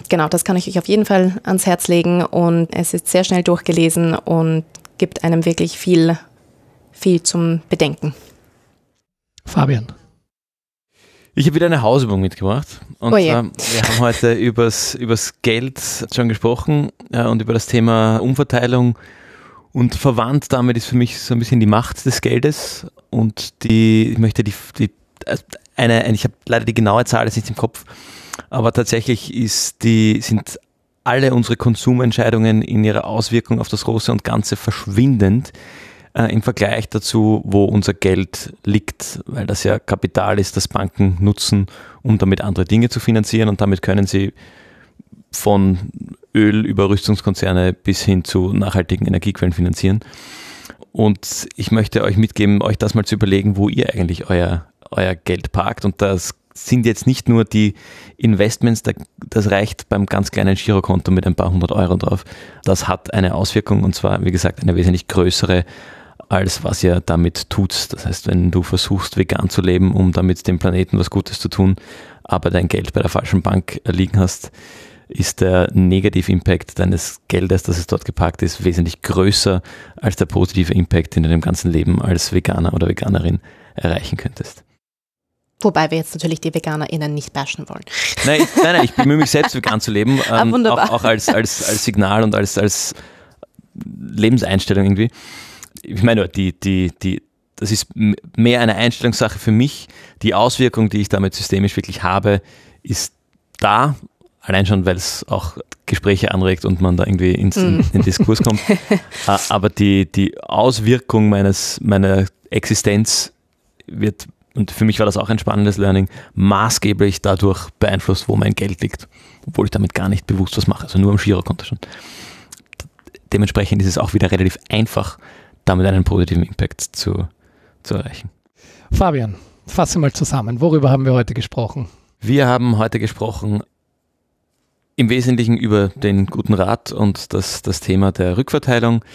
Genau, das kann ich euch auf jeden Fall ans Herz legen und es ist sehr schnell durchgelesen und gibt einem wirklich viel, viel zum Bedenken. Fabian. Ich habe wieder eine Hausübung mitgebracht. Und oh zwar, wir haben heute übers, übers Geld schon gesprochen ja, und über das Thema Umverteilung und verwandt damit ist für mich so ein bisschen die Macht des Geldes und die, ich möchte die, die eine, ich habe leider die genaue Zahl jetzt nicht im Kopf, aber tatsächlich ist die, sind alle unsere Konsumentscheidungen in ihrer Auswirkung auf das Große und Ganze verschwindend äh, im Vergleich dazu, wo unser Geld liegt, weil das ja Kapital ist, das Banken nutzen, um damit andere Dinge zu finanzieren und damit können sie von Öl über Rüstungskonzerne bis hin zu nachhaltigen Energiequellen finanzieren. Und ich möchte euch mitgeben, euch das mal zu überlegen, wo ihr eigentlich euer, euer Geld parkt. Und das sind jetzt nicht nur die Investments, das reicht beim ganz kleinen Girokonto mit ein paar hundert Euro drauf. Das hat eine Auswirkung und zwar, wie gesagt, eine wesentlich größere als was ihr damit tut. Das heißt, wenn du versuchst, vegan zu leben, um damit dem Planeten was Gutes zu tun, aber dein Geld bei der falschen Bank liegen hast, ist der Negativ-Impact deines Geldes, das es dort geparkt ist, wesentlich größer als der positive Impact, den du in dem ganzen Leben als Veganer oder Veganerin erreichen könntest. Wobei wir jetzt natürlich die VeganerInnen nicht bashen wollen. Nein, ich, nein, nein, ich bemühe mich selbst vegan zu leben. Ah, Ähm, wunderbar. auch, auch als, als, als Signal und als, als Lebenseinstellung irgendwie. Ich meine, nur, die, die, die, das ist mehr eine Einstellungssache für mich. Die Auswirkung, die ich damit systemisch wirklich habe, ist da. Allein schon, weil es auch Gespräche anregt und man da irgendwie ins, in, in den Diskurs kommt. Äh, Aber die, die Auswirkung meines, meiner Existenz wird, und für mich war das auch ein spannendes Learning, maßgeblich dadurch beeinflusst, wo mein Geld liegt. Obwohl ich damit gar nicht bewusst was mache, also nur am Girokonto schon. Dementsprechend ist es auch wieder relativ einfach, damit einen positiven Impact zu, zu erreichen. Fabian, fasse mal zusammen. Worüber haben wir heute gesprochen? Wir haben heute gesprochen im Wesentlichen über den guten Rat und das, das Thema der Rückverteilung.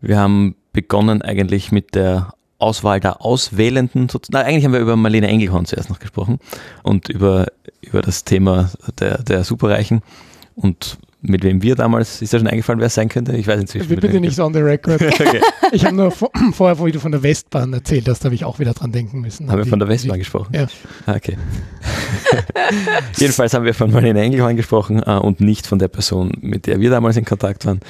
Wir haben begonnen eigentlich mit der Auswahl der Auswählenden. Na, eigentlich haben wir über Marlene Engelhorn zuerst noch gesprochen und über, über das Thema der, der Superreichen und mit wem wir damals, ist da schon eingefallen, wer es sein könnte? Ich weiß inzwischen. mit Bitte nicht on the record. Okay. Ich habe nur vor, vorher, wo du von der Westbahn erzählt hast, habe ich auch wieder dran denken müssen. Haben wir von der Westbahn wie- gesprochen? Ja. Ah, Okay. Jedenfalls haben wir von Marlene Engelhorn gesprochen äh, und nicht von der Person, mit der wir damals in Kontakt waren.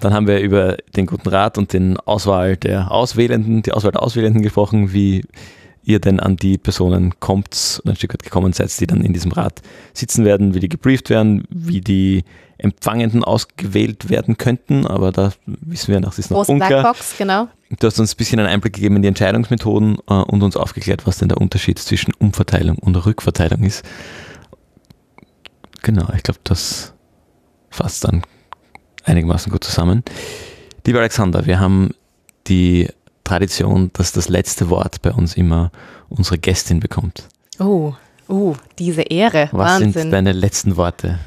Dann haben wir über den guten Rat und den Auswahl der Auswählenden, die Auswahl der Auswählenden gesprochen, wie ihr denn an die Personen kommt und ein Stück weit gekommen seid, die dann in diesem Rat sitzen werden, wie die gebrieft werden, wie die Empfangenden ausgewählt werden könnten, aber da wissen wir noch, das ist noch Große unklar. Blackbox, genau. Du hast uns ein bisschen einen Einblick gegeben in die Entscheidungsmethoden äh, und uns aufgeklärt, was denn der Unterschied zwischen Umverteilung und Rückverteilung ist. Genau, ich glaube, das fasst dann einigermaßen gut zusammen. Lieber Alexander, wir haben die Tradition, dass das letzte Wort bei uns immer unsere Gästin bekommt. Oh, oh, diese Ehre. Was Wahnsinn. sind deine letzten Worte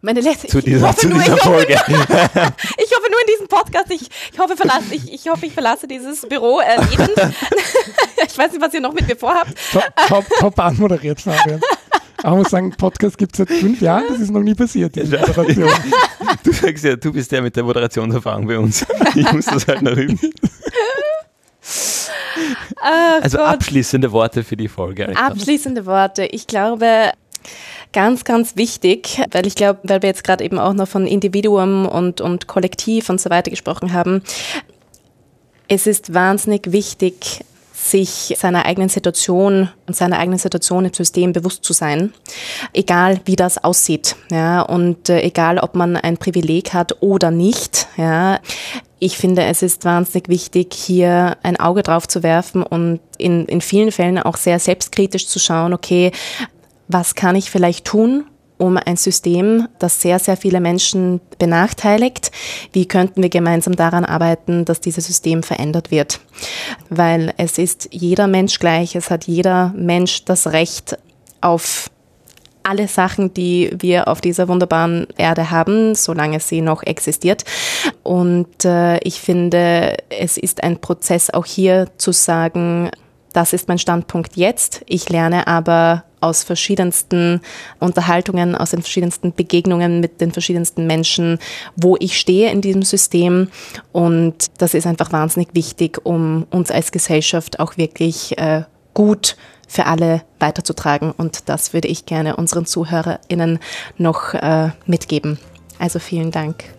Meine letzte, zu ich, dieser, hoffe zu nur, dieser ich, Folge? ich hoffe nur in diesem Podcast. Ich, ich, hoffe, verlasse, ich, ich hoffe, ich verlasse dieses Büro äh, lebend. ich weiß nicht, was ihr noch mit mir vorhabt. Top, top, top anmoderiert, Fabian. Aber ich muss sagen, Podcast gibt es seit fünf Jahren, das ist noch nie passiert, diese Moderation. Du sagst ja, du bist der mit der Moderationserfahrung bei uns. Ich muss das halt noch üben. Ah, Also Gott. abschließende Worte für die Folge. Alexander. Abschließende Worte. Ich glaube, ganz, ganz wichtig, weil ich glaube, weil wir jetzt gerade eben auch noch von Individuum und, und Kollektiv und so weiter gesprochen haben. Es ist wahnsinnig wichtig, sich seiner eigenen Situation und seiner eigenen Situation im System bewusst zu sein, egal wie das aussieht, ja, und äh, egal ob man ein Privileg hat oder nicht, ja. Ich finde, es ist wahnsinnig wichtig, hier ein Auge drauf zu werfen und in, in vielen Fällen auch sehr selbstkritisch zu schauen, okay, was kann ich vielleicht tun, um ein System, das sehr, sehr viele Menschen benachteiligt, wie könnten wir gemeinsam daran arbeiten, dass dieses System verändert wird. Weil es ist jeder Mensch gleich, es hat jeder Mensch das Recht auf alle Sachen, die wir auf dieser wunderbaren Erde haben, solange sie noch existiert. Und äh, ich finde, es ist ein Prozess auch hier zu sagen, das ist mein Standpunkt jetzt. Ich lerne aber aus verschiedensten Unterhaltungen, aus den verschiedensten Begegnungen mit den verschiedensten Menschen, wo ich stehe in diesem System. Und das ist einfach wahnsinnig wichtig, um uns als Gesellschaft auch wirklich äh, gut für alle weiterzutragen. Und das würde ich gerne unseren ZuhörerInnen noch äh, mitgeben. Also vielen Dank.